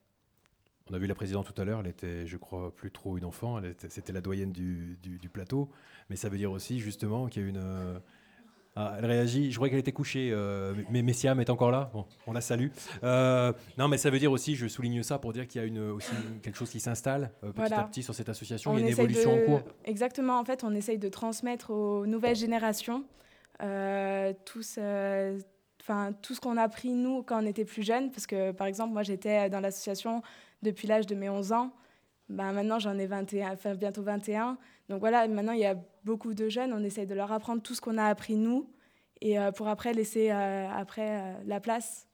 On a vu la présidente tout à l'heure, elle était, je crois, plus trop une enfant, c'était la doyenne du plateau. Mais ça veut dire aussi, justement, qu'il y a une. Ah, elle réagit, je croyais qu'elle était couchée, euh, mais Messiam est encore là, bon, on la salue. Euh, non, mais ça veut dire aussi, je souligne ça pour dire qu'il y a une, aussi quelque chose qui s'installe euh, petit Voilà. à petit sur cette association, On il y a une évolution de- en cours. Exactement, en fait, on essaye de transmettre aux nouvelles générations tout, ce, enfin, tout ce qu'on a appris, nous, quand on était plus jeunes. Parce que, par exemple, moi, j'étais dans l'association depuis l'âge de mes 11 ans. Ben, maintenant, j'en ai 21, enfin, bientôt 21. Donc voilà, maintenant, il y a beaucoup de jeunes. On essaye de leur apprendre tout ce qu'on a appris, nous, et euh, pour après laisser euh, après, euh, la place.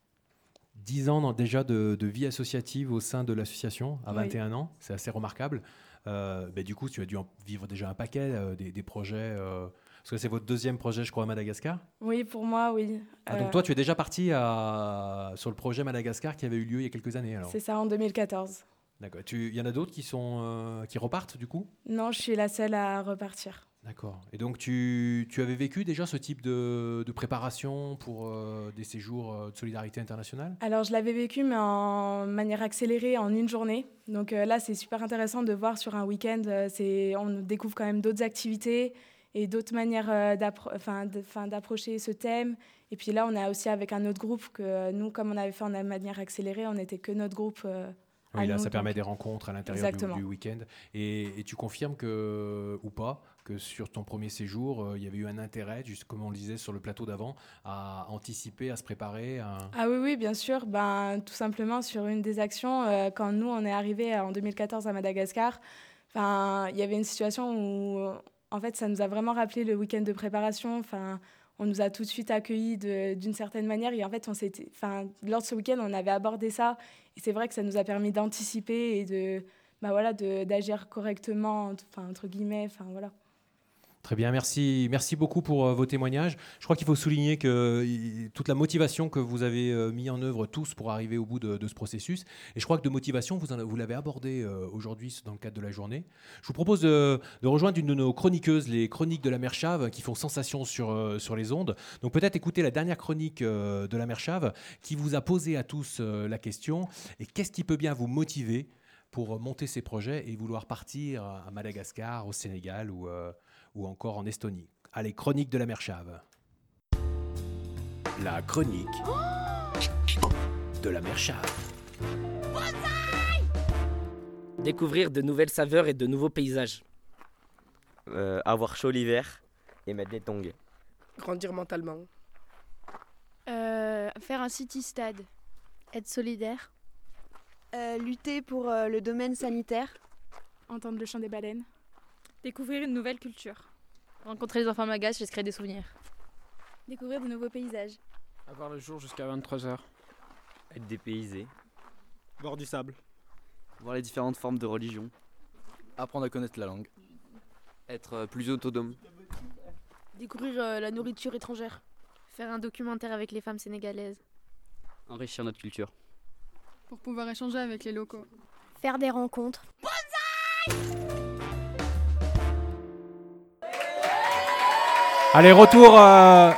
10 ans dans- déjà de, de vie associative au sein de l'association, à Oui. 21 ans, c'est assez remarquable. Euh, du coup, tu as dû en vivre déjà un paquet, euh, des, des projets. euh, parce que c'est votre deuxième projet, je crois, à Madagascar. Oui, pour moi, oui. Ah, donc toi, tu es déjà parti à- sur le projet Madagascar qui avait eu lieu il y a quelques années. alors. C'est ça, en 2014. D'accord. Il y en a d'autres qui sont euh, qui repartent du coup? Non, je suis la seule à repartir. D'accord. Et donc tu, tu avais vécu déjà ce type de, de préparation pour euh, des séjours euh, de solidarité internationale? Alors, je l'avais vécu, mais en manière accélérée, en une journée. Donc euh, là, c'est super intéressant de voir sur un week-end. on découvre quand même d'autres activités et d'autres manières d'approcher ce thème. Et puis là, on est aussi avec un autre groupe que nous, comme on avait fait en manière accélérée, on n'était que notre groupe. Euh, Oui, là, ça permet des rencontres à l'intérieur du, week-end. Et, et tu confirmes que, ou pas, que sur ton premier séjour, euh, il y avait eu un intérêt, juste comme on le disait sur le plateau d'avant, à anticiper, à se préparer à... Ah oui, oui, bien sûr. Ben, tout simplement sur une des actions, euh, quand nous, on est arrivés en 2014 à Madagascar, il y avait une situation où en fait, ça nous a vraiment rappelé le week-end de préparation. Enfin, on nous a tout de suite accueillis d'une certaine manière. Et en fait, on enfin, lors de ce week-end, on avait abordé ça. Et c'est vrai que ça nous a permis d'anticiper et de, bah voilà, d'agir correctement, enfin, entre guillemets. Enfin, voilà. Très bien, merci, merci beaucoup pour euh, vos témoignages. Je crois qu'il faut souligner que toute la motivation que vous avez euh, mis en œuvre tous pour arriver au bout de, ce processus, et je crois que de motivation, vous, l'avez abordé euh, aujourd'hui dans le cadre de la journée. Je vous propose de, rejoindre une de nos chroniqueuses, les chroniques de la Merchave, qui font sensation sur, sur les ondes. Donc peut-être écouter la dernière chronique de la Merchave, qui vous a posé à tous la question, et qu'est-ce qui peut bien vous motiver pour monter ces projets et vouloir partir à Madagascar, au Sénégal ou ou encore en Estonie. Allez, chronique de la Merchave. La chronique de la Merchave. Découvrir de nouvelles saveurs et de nouveaux paysages. Euh, avoir chaud l'hiver et mettre des tongs. Grandir mentalement. Euh, faire un city stade. Être solidaire. Euh, lutter pour le domaine sanitaire. Entendre le chant des baleines. Découvrir une nouvelle culture. Rencontrer les enfants magas, créer des souvenirs. Découvrir de nouveaux paysages. Avoir le jour jusqu'à 23h. Être dépaysé. Voir du sable. Voir les différentes formes de religion. Apprendre à connaître la langue. Être euh, plus autonome. Découvrir euh, la nourriture étrangère. Faire un documentaire avec les femmes sénégalaises. Enrichir notre culture. Pour pouvoir échanger avec les locaux. Faire des rencontres. Allez, retour, euh,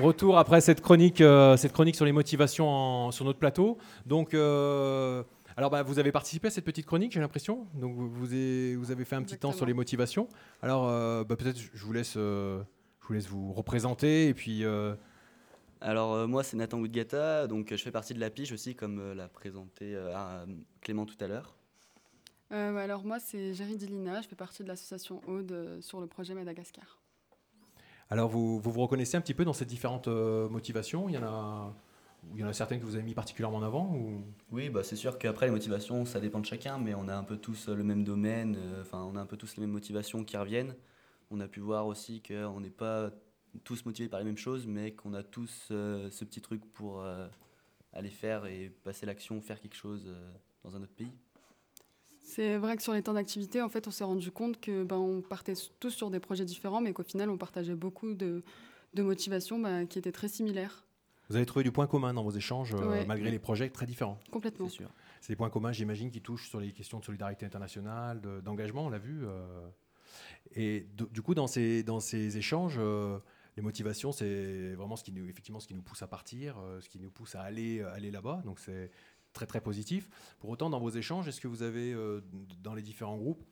retour après cette chronique, euh, cette chronique sur les motivations sur notre plateau. Donc, euh, alors, bah, vous avez participé à cette petite chronique, j'ai l'impression. Donc, vous, vous, avez, fait un petit temps sur les motivations. Alors, bah, peut-être, je vous laisse, je vous laisse vous représenter et puis. Alors, moi, c'est Nathan Goudgata. Donc, je fais partie de la Pige aussi, comme l'a présenté Clément tout à l'heure. alors, moi, c'est Géry Dilina. Je fais partie de l'association Aude sur le projet Madagascar. Alors, vous, vous, reconnaissez un petit peu dans ces différentes euh, motivations? Il y en a. Il y en a certaines que vous avez mis particulièrement en avant ou... Oui, bah c'est sûr qu'après les motivations, ça dépend de chacun, mais on a un peu tous le même domaine, euh, enfin on a un peu tous les mêmes motivations qui reviennent. On a pu voir aussi qu'on n'est pas tous motivés par les mêmes choses, mais qu'on a tous euh, ce petit truc pour aller faire et passer l'action, faire quelque chose dans un autre pays. C'est vrai que sur les temps d'activité, en fait, on s'est rendu compte que ben, on partait tous sur des projets différents, mais qu'au final, on partageait beaucoup de, de motivations ben, qui étaient très similaires. Vous avez trouvé du point commun dans vos échanges, euh, malgré les projets très différents. Complètement. C'est sûr. C'est des points communs, j'imagine, qui touchent sur les questions de solidarité internationale, d'engagement, on l'a vu. Euh. et du coup, dans ces, dans ces échanges, euh, les motivations, c'est vraiment ce qui nous, effectivement, ce qui nous pousse à partir, ce qui nous pousse à aller, aller là-bas. Donc, c'est très très positif. Pour autant, dans vos échanges, est-ce que vous avez, euh, dans les différents groupes,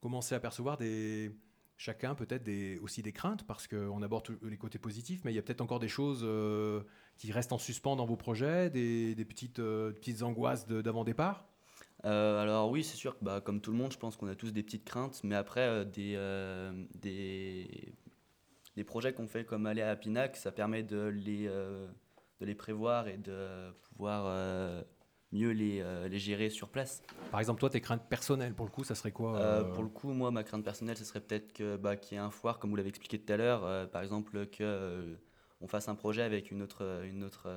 commencé à percevoir des, chacun peut-être aussi des craintes, parce qu'on aborde les côtés positifs, mais il y a peut-être encore des choses euh, qui restent en suspens dans vos projets, des, petites, euh, petites angoisses d'avant-départ alors oui, c'est sûr que bah, comme tout le monde, je pense qu'on a tous des petites craintes, mais après, des, des, des, projets qu'on fait comme aller à Pinac, ça permet de les, de les prévoir et de pouvoir mieux les, euh, les, gérer sur place. Par exemple, toi, tes craintes personnelles, pour le coup, ça serait quoi euh, euh Pour le coup, moi, ma crainte personnelle, ce serait peut-être que, bah, qu'il y ait un foire, comme vous l'avez expliqué tout à l'heure, par exemple, qu'on on fasse un projet avec une autre, une autre,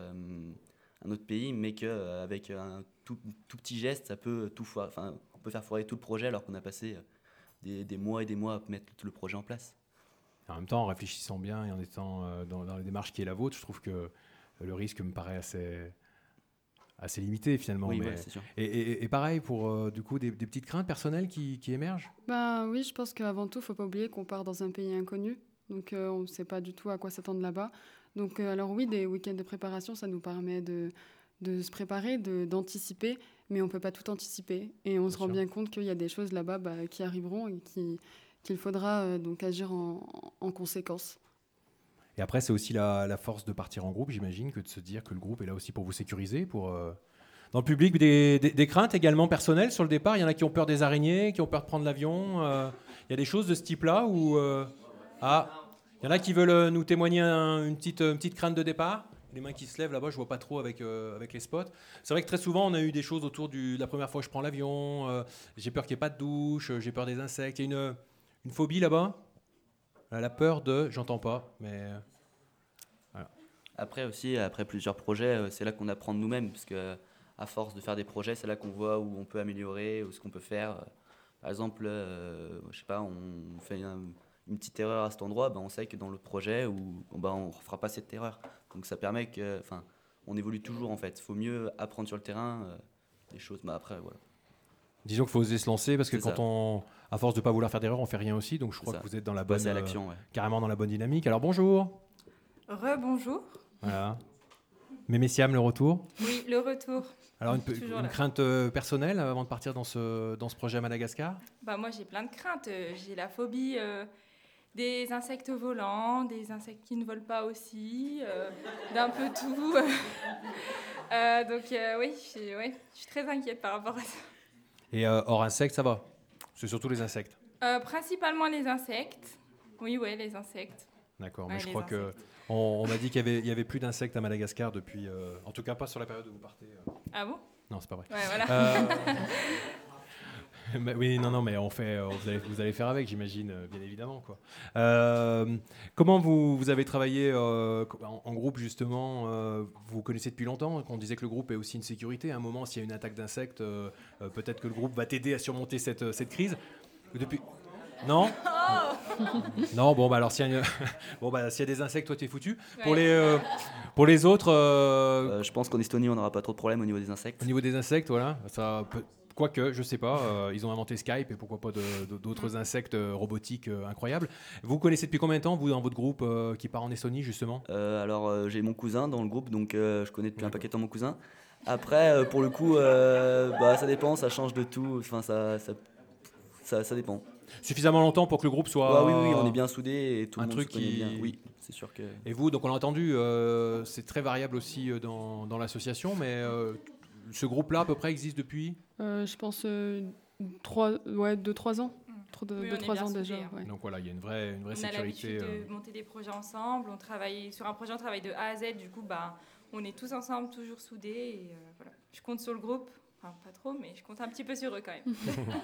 un autre pays, mais qu'avec un tout, tout, petit geste, ça peut tout foirer, enfin, on peut faire foirer tout le projet alors qu'on a passé des, des, mois et des mois à mettre tout le projet en place. En même temps, en réfléchissant bien et en étant dans, dans la démarche qui est la vôtre, je trouve que le risque me paraît assez, assez limité finalement. Oui, mais... sûr. Et, et, pareil pour euh, du coup des, petites craintes personnelles qui, qui émergent? Bah oui, je pense qu'avant tout, il faut pas oublier qu'on part dans un pays inconnu, donc euh, on ne sait pas du tout à quoi s'attendre là-bas. Donc euh, alors oui, des week-ends de préparation, ça nous permet de, de se préparer, d'anticiper, mais on peut pas tout anticiper. Et on se rend bien compte qu'il y a des choses là-bas bah, qui arriveront et qui qu'il faudra donc agir en, en conséquence. Et après, c'est aussi la, force de partir en groupe, j'imagine, que de se dire que le groupe est là aussi pour vous sécuriser, pour... Euh, dans le public, des, craintes également personnelles sur le départ? Il y en a qui ont peur des araignées, qui ont peur de prendre l'avion. Euh, il y a des choses de ce type-là où... Euh, ah, il y en a qui veulent nous témoigner une, petite, crainte de départ? Les mains qui se lèvent là-bas, je vois pas trop avec, les spots. C'est vrai que très souvent, on a eu des choses autour de la première fois que je prends l'avion, j'ai peur qu'il n'y ait pas de douche, j'ai peur des insectes. Il y a une phobie là-bas? La peur de, j'entends pas, mais voilà. Après aussi, après plusieurs projets, euh, c'est là qu'on apprend de nous-mêmes, parce que à force de faire des projets, c'est là qu'on voit où on peut améliorer, ou ce qu'on peut faire. Par exemple, euh, je sais pas, on fait un- une petite erreur à cet endroit, ben on sait que dans le projet, où, ben on ne fera pas cette erreur. Donc ça permet que, enfin, on évolue toujours en fait. Il faut mieux apprendre sur le terrain euh, des choses. Mais après, voilà. Disons qu'il faut oser se lancer parce que quand ça. on, à force de pas vouloir faire d'erreur, on fait rien aussi. Donc je crois ça. que vous êtes dans la bonne, passer à l'action, euh, ouais. carrément dans la bonne dynamique. Alors bonjour. Rebonjour. Voilà. Mémessiam, le retour. Oui, le retour. Alors une, crainte euh, personnelle avant de partir dans ce, dans ce projet à Madagascar? Bah moi j'ai plein de craintes. Euh, J'ai la phobie euh, des insectes volants, des insectes qui ne volent pas aussi, euh, d'un peu tout. Euh, donc euh, oui, ouais, je suis très inquiète par rapport à ça. Et euh, hors insectes, ça va? C'est surtout les insectes. Euh, principalement les insectes. Oui, ouais, les insectes. D'accord, Ouais, mais je crois que on, on m'a dit qu'il y avait, il y avait plus d'insectes à Madagascar depuis, euh, en tout cas pas sur la période où vous partez. Ah bon? Non, c'est pas vrai. Ouais, voilà. Mais oui, non, non, mais on fait, euh, vous, allez, vous allez faire avec, j'imagine, euh, bien évidemment. Quoi. Euh, comment vous, vous avez travaillé euh, en, en groupe, justement euh, Vous connaissez depuis longtemps On disait que le groupe est aussi une sécurité. À un moment, s'il y a une attaque d'insectes, peut-être que le groupe va t'aider à surmonter cette, cette crise. Depuis... Non? Non, bon, bah alors s'il y, a une- bon, bah, y a des insectes, toi, t'es foutu. Pour, les, euh, pour les autres. euh, Euh, je pense qu'en Estonie, on n'aura pas trop de problèmes au niveau des insectes. au niveau des insectes, voilà, ça peut- Quoique, je sais pas, euh, ils ont inventé Skype et pourquoi pas d'autres insectes euh, robotiques euh, incroyables. Vous connaissez depuis combien de temps, vous, dans votre groupe euh, qui part en Estonie, justement? Alors, j'ai mon cousin dans le groupe, donc je connais depuis un paquet de temps mon cousin. Après, pour le coup, bah, ça dépend, ça change de tout. Enfin, ça, ça, ça, ça dépend. Suffisamment longtemps pour que le groupe soit. Ouais, oui, oui, on est bien soudés et tout un le monde truc se qui... bien. Oui, c'est sûr que. Et vous, donc on l'a entendu, euh, c'est très variable aussi dans, dans l'association, mais euh, ce groupe-là, à peu près, existe depuis Euh, je pense euh, trois, ouais, deux, trois ans. Trop de, Oui, on bien ans déjà. hein. ouais. Donc voilà, il y a une vraie, une vraie on a sécurité. l'habitude euh. de monter des projets ensemble. On travaille sur un projet, on travaille de A à Z. Du coup, bah, on est tous ensemble, toujours soudés. Et, euh, voilà. Je compte sur le groupe. Enfin, pas trop, mais je compte un petit peu sur eux quand même.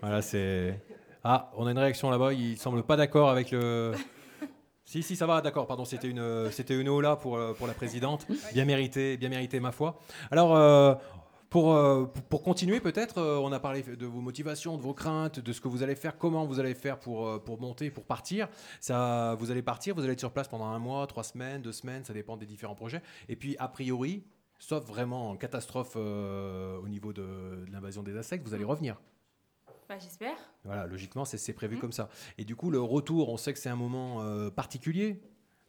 Voilà, c'est. Ah, on a une réaction là-bas. Il semble pas d'accord avec le. Si, si, ça va, d'accord, pardon, c'était une, c'était une hola pour, euh, pour la présidente. Bien mérité, bien mérité, ma foi. Alors, euh, pour, euh, pour- continuer, peut-être, euh, on a parlé de vos motivations, de vos craintes, de ce que vous allez faire, comment vous allez faire pour, euh, pour monter, pour partir. Ça, vous allez partir, vous allez être sur place pendant un mois, trois semaines, deux semaines, ça dépend des différents projets. Et puis, a priori, sauf vraiment en catastrophe euh, au niveau de, de l'invasion des insectes, vous allez revenir. Bah, j'espère. Voilà, logiquement, c'est c'est prévu comme ça. Et du coup, le retour, on sait que c'est un moment euh, particulier.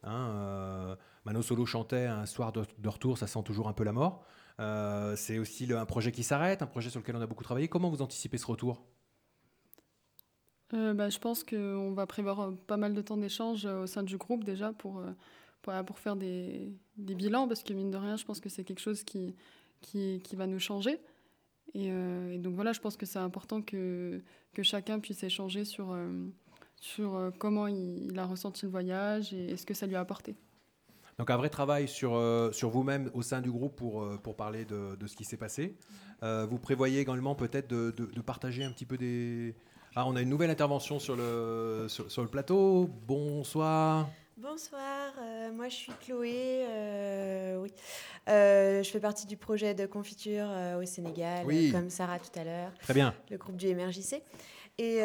Hein, euh, Mano Solo chantait un soir de, de retour, ça sent toujours un peu la mort. Euh, c'est aussi le- un projet qui s'arrête, un projet sur lequel on a beaucoup travaillé. Comment vous anticipez ce retour? Euh, bah, je pense qu'on va prévoir pas mal de temps d'échange au sein du groupe déjà pour, pour, pour faire des, des bilans, parce que mine de rien, je pense que c'est quelque chose qui, qui, qui va nous changer. Et, euh, et donc voilà, je pense que c'est important que, que chacun puisse échanger sur, euh, sur euh, comment il, a ressenti le voyage et, ce que ça lui a apporté. Donc un vrai travail sur, sur vous-même au sein du groupe pour, pour parler de, de ce qui s'est passé. Vous prévoyez également peut-être de, de- partager un petit peu des... Ah, on a une nouvelle intervention sur le, sur le plateau. Bonsoir. Bonsoir, euh, moi je suis Chloé. euh, oui. Euh, je fais partie du projet de confiture au Sénégal, Oui. comme Sarah tout à l'heure. Très bien. Le groupe du MRJC. Et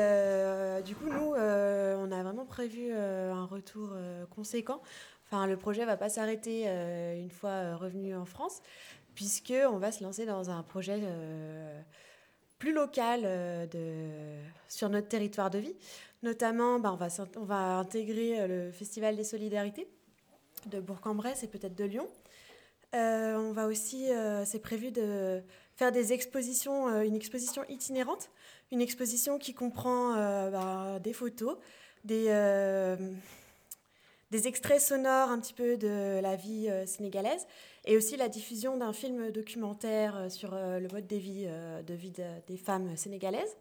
du coup, nous, on a vraiment prévu un retour conséquent. Enfin, le projet va pas s'arrêter une fois revenu en France, puisque on va se lancer dans un projet plus local de, sur notre territoire de vie. Notamment, bah, on, va, intégrer euh, le Festival des Solidarités de Bourg-en-Bresse et peut-être de Lyon. Euh, on va aussi, euh, c'est prévu de faire une exposition itinérante, une exposition qui comprend bah, des photos, des, extraits sonores un petit peu de la vie sénégalaise et aussi la diffusion d'un film documentaire sur le mode de vie, de vie de- des femmes sénégalaises.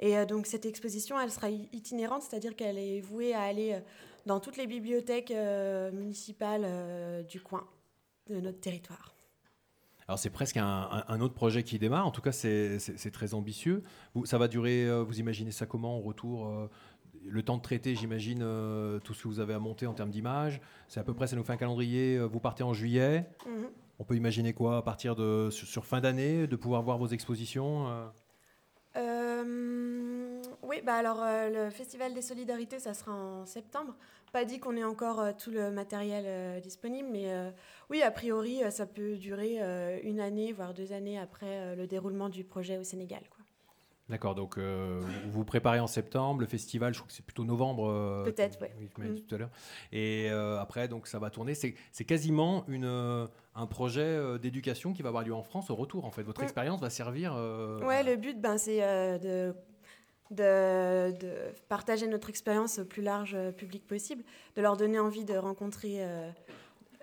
Et euh, donc cette exposition, elle sera itinérante, c'est-à-dire qu'elle est vouée à aller euh, dans toutes les bibliothèques euh, municipales du coin, de notre territoire. Alors c'est presque un, autre projet qui démarre. En tout cas, c'est très ambitieux. Ça va durer. vous imaginez ça comment au retour le temps de traiter, j'imagine, euh, tout ce que vous avez à monter en termes d'images. C'est à peu près, ça nous fait un calendrier. euh, Vous partez en juillet. Mhm. On peut imaginer quoi à partir de sur, sur fin d'année, de pouvoir voir vos expositions. Euh, oui, bah alors euh, le Festival des Solidarités, ça sera en septembre. Pas dit qu'on ait encore euh, tout le matériel euh, disponible, mais oui, a priori, ça peut durer une année, voire deux années après le déroulement du projet au Sénégal. Quoi. D'accord, donc euh, vous vous préparez en septembre, le festival, je crois que c'est plutôt novembre. euh, Peut-être, ouais. oui, m'as dit Mm. tout à l'heure. Et euh, après, donc ça va tourner. C'est quasiment une, un projet d'éducation qui va avoir lieu en France au retour. En fait, votre Mm. expérience va servir. Ouais, le but, ben, c'est de, de, partager notre expérience au plus large euh, public possible, de leur donner envie de rencontrer euh,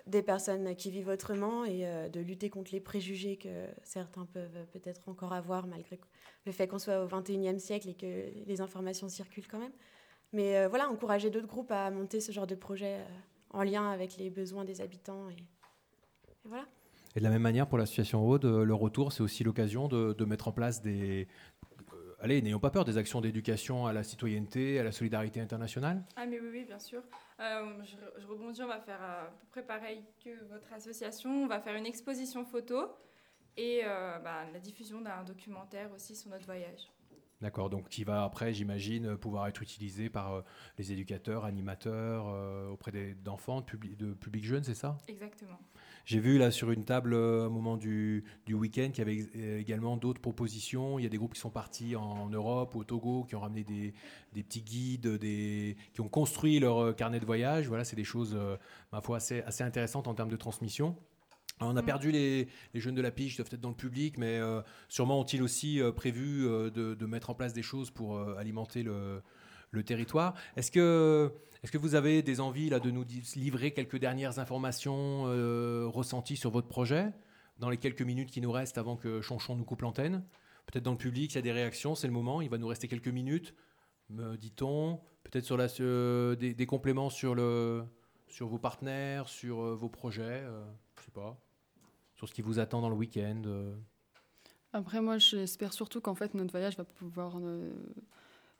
des personnes qui vivent autrement et euh, de lutter contre les préjugés que certains peuvent peut-être encore avoir malgré le fait qu'on soit au 21e siècle et que les informations circulent quand même. Mais voilà, encourager d'autres groupes à monter ce genre de projet en lien avec les besoins des habitants. Et, voilà. Et de la même manière, pour l'association Aude, le retour, c'est aussi l'occasion de mettre en place des. Euh, allez, n'ayons pas peur, des actions d'éducation à la citoyenneté, à la solidarité internationale. Ah mais oui, oui, bien sûr. Euh, je, je rebondis, on va faire à peu près pareil que votre association. On va faire une exposition photo et euh, bah, la diffusion d'un documentaire aussi sur notre voyage. D'accord, donc qui va après, j'imagine, pouvoir être utilisé par euh, les éducateurs, animateurs, euh, auprès d'enfants, de, public, de public jeune, c'est ça? Exactement. J'ai vu là sur une table euh, au moment du, du week-end qu'il y avait euh, également d'autres propositions. Il y a des groupes qui sont partis en Europe, au Togo, qui ont ramené des, des petits guides, des, qui ont construit leur euh, carnet de voyage. Voilà, c'est des choses, euh, ma foi, assez, assez intéressantes en termes de transmission. On a Mm. perdu les, les jeunes de la pige, ils doivent être dans le public, mais euh, sûrement ont-ils aussi euh, prévu euh, de, de mettre en place des choses pour alimenter le, le territoire. Est-ce que, est que vous avez des envies là, de nous livrer quelques dernières informations euh, ressenties sur votre projet dans les quelques minutes qui nous restent avant que Chonchon nous coupe l'antenne? Peut-être dans le public, il y a des réactions, c'est le moment, il va nous rester quelques minutes, me dit-on. Peut-être sur sur- des, compléments sur, le, sur vos partenaires, sur euh, vos projets, euh, je sais pas, sur ce qui vous attend dans le week-end. euh. Après, moi, j'espère surtout qu'en fait, notre voyage va pouvoir.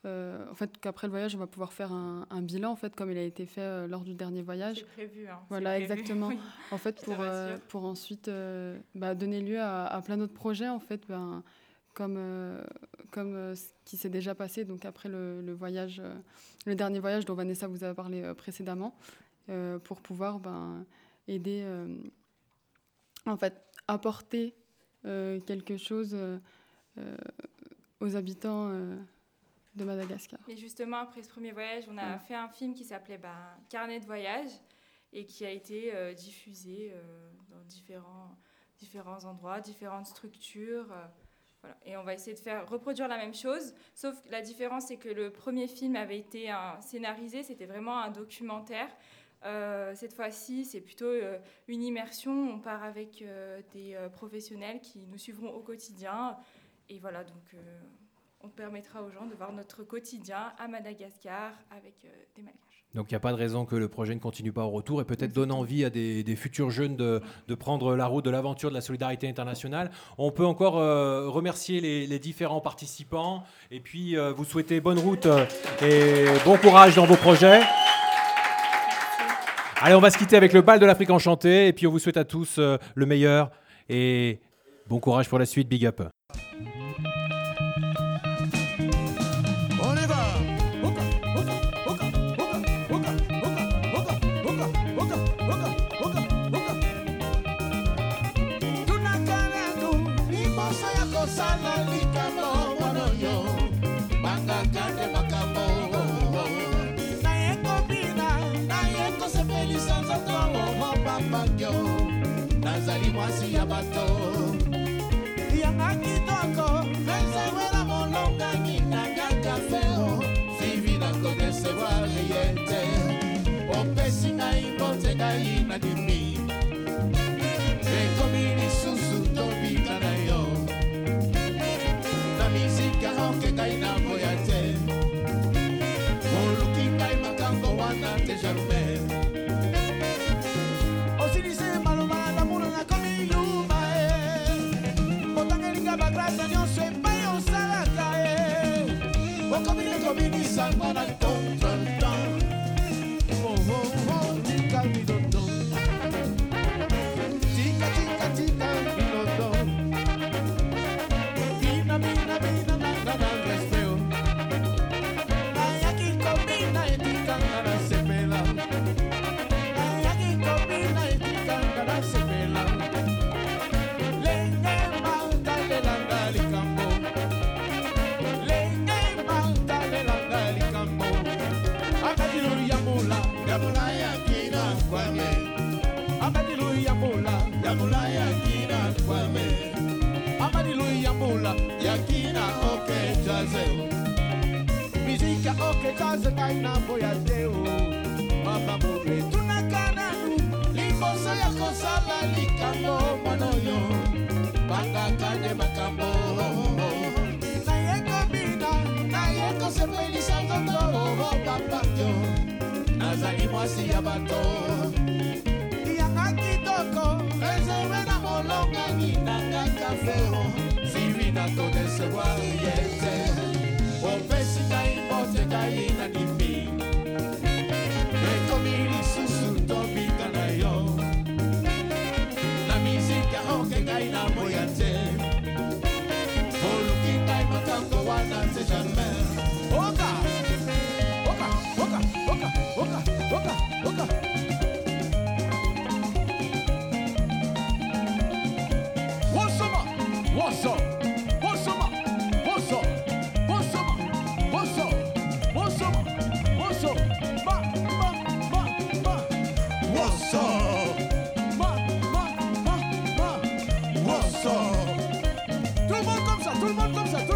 Euh, en fait, qu'après le voyage, on va pouvoir faire un, un bilan, en fait, comme il a été fait euh, lors du dernier voyage. C'est prévu, hein, Voilà, prévu, exactement. oui. En fait, pour, euh, pour ensuite bah, donner lieu à, à plein d'autres projets, en fait, ben, comme, comme ce qui s'est déjà passé, donc après le, le voyage, le dernier voyage dont Vanessa vous a parlé précédemment, pour pouvoir ben, aider, en fait, apporter quelque chose aux habitants de Madagascar. Et justement, après ce premier voyage, on a Ouais. fait un film qui s'appelait bah, Carnet de voyage et qui a été euh, diffusé euh, dans différents, différents endroits, différentes structures. euh, voilà. Et on va essayer de faire reproduire la même chose, sauf que la différence, c'est que le premier film avait été un, scénarisé, c'était vraiment un documentaire. Cette fois-ci, c'est plutôt une immersion. On part avec des professionnels qui nous suivront au quotidien. Et voilà, donc on permettra aux gens de voir notre quotidien à Madagascar avec euh, des Malgaches. Donc il n'y a pas de raison que le projet ne continue pas au retour et peut-être donne envie à des, des futurs jeunes de, de prendre la route de l'aventure de la solidarité internationale. On peut encore euh, remercier les, les différents participants et puis euh, vous souhaiter bonne route et bon courage dans vos projets. Allez, on va se quitter avec le bal de l'Afrique enchantée et puis on vous souhaite à tous le meilleur et bon courage pour la suite. Big up. と sort. Tout le monde comme ça, tout le monde comme ça. Tout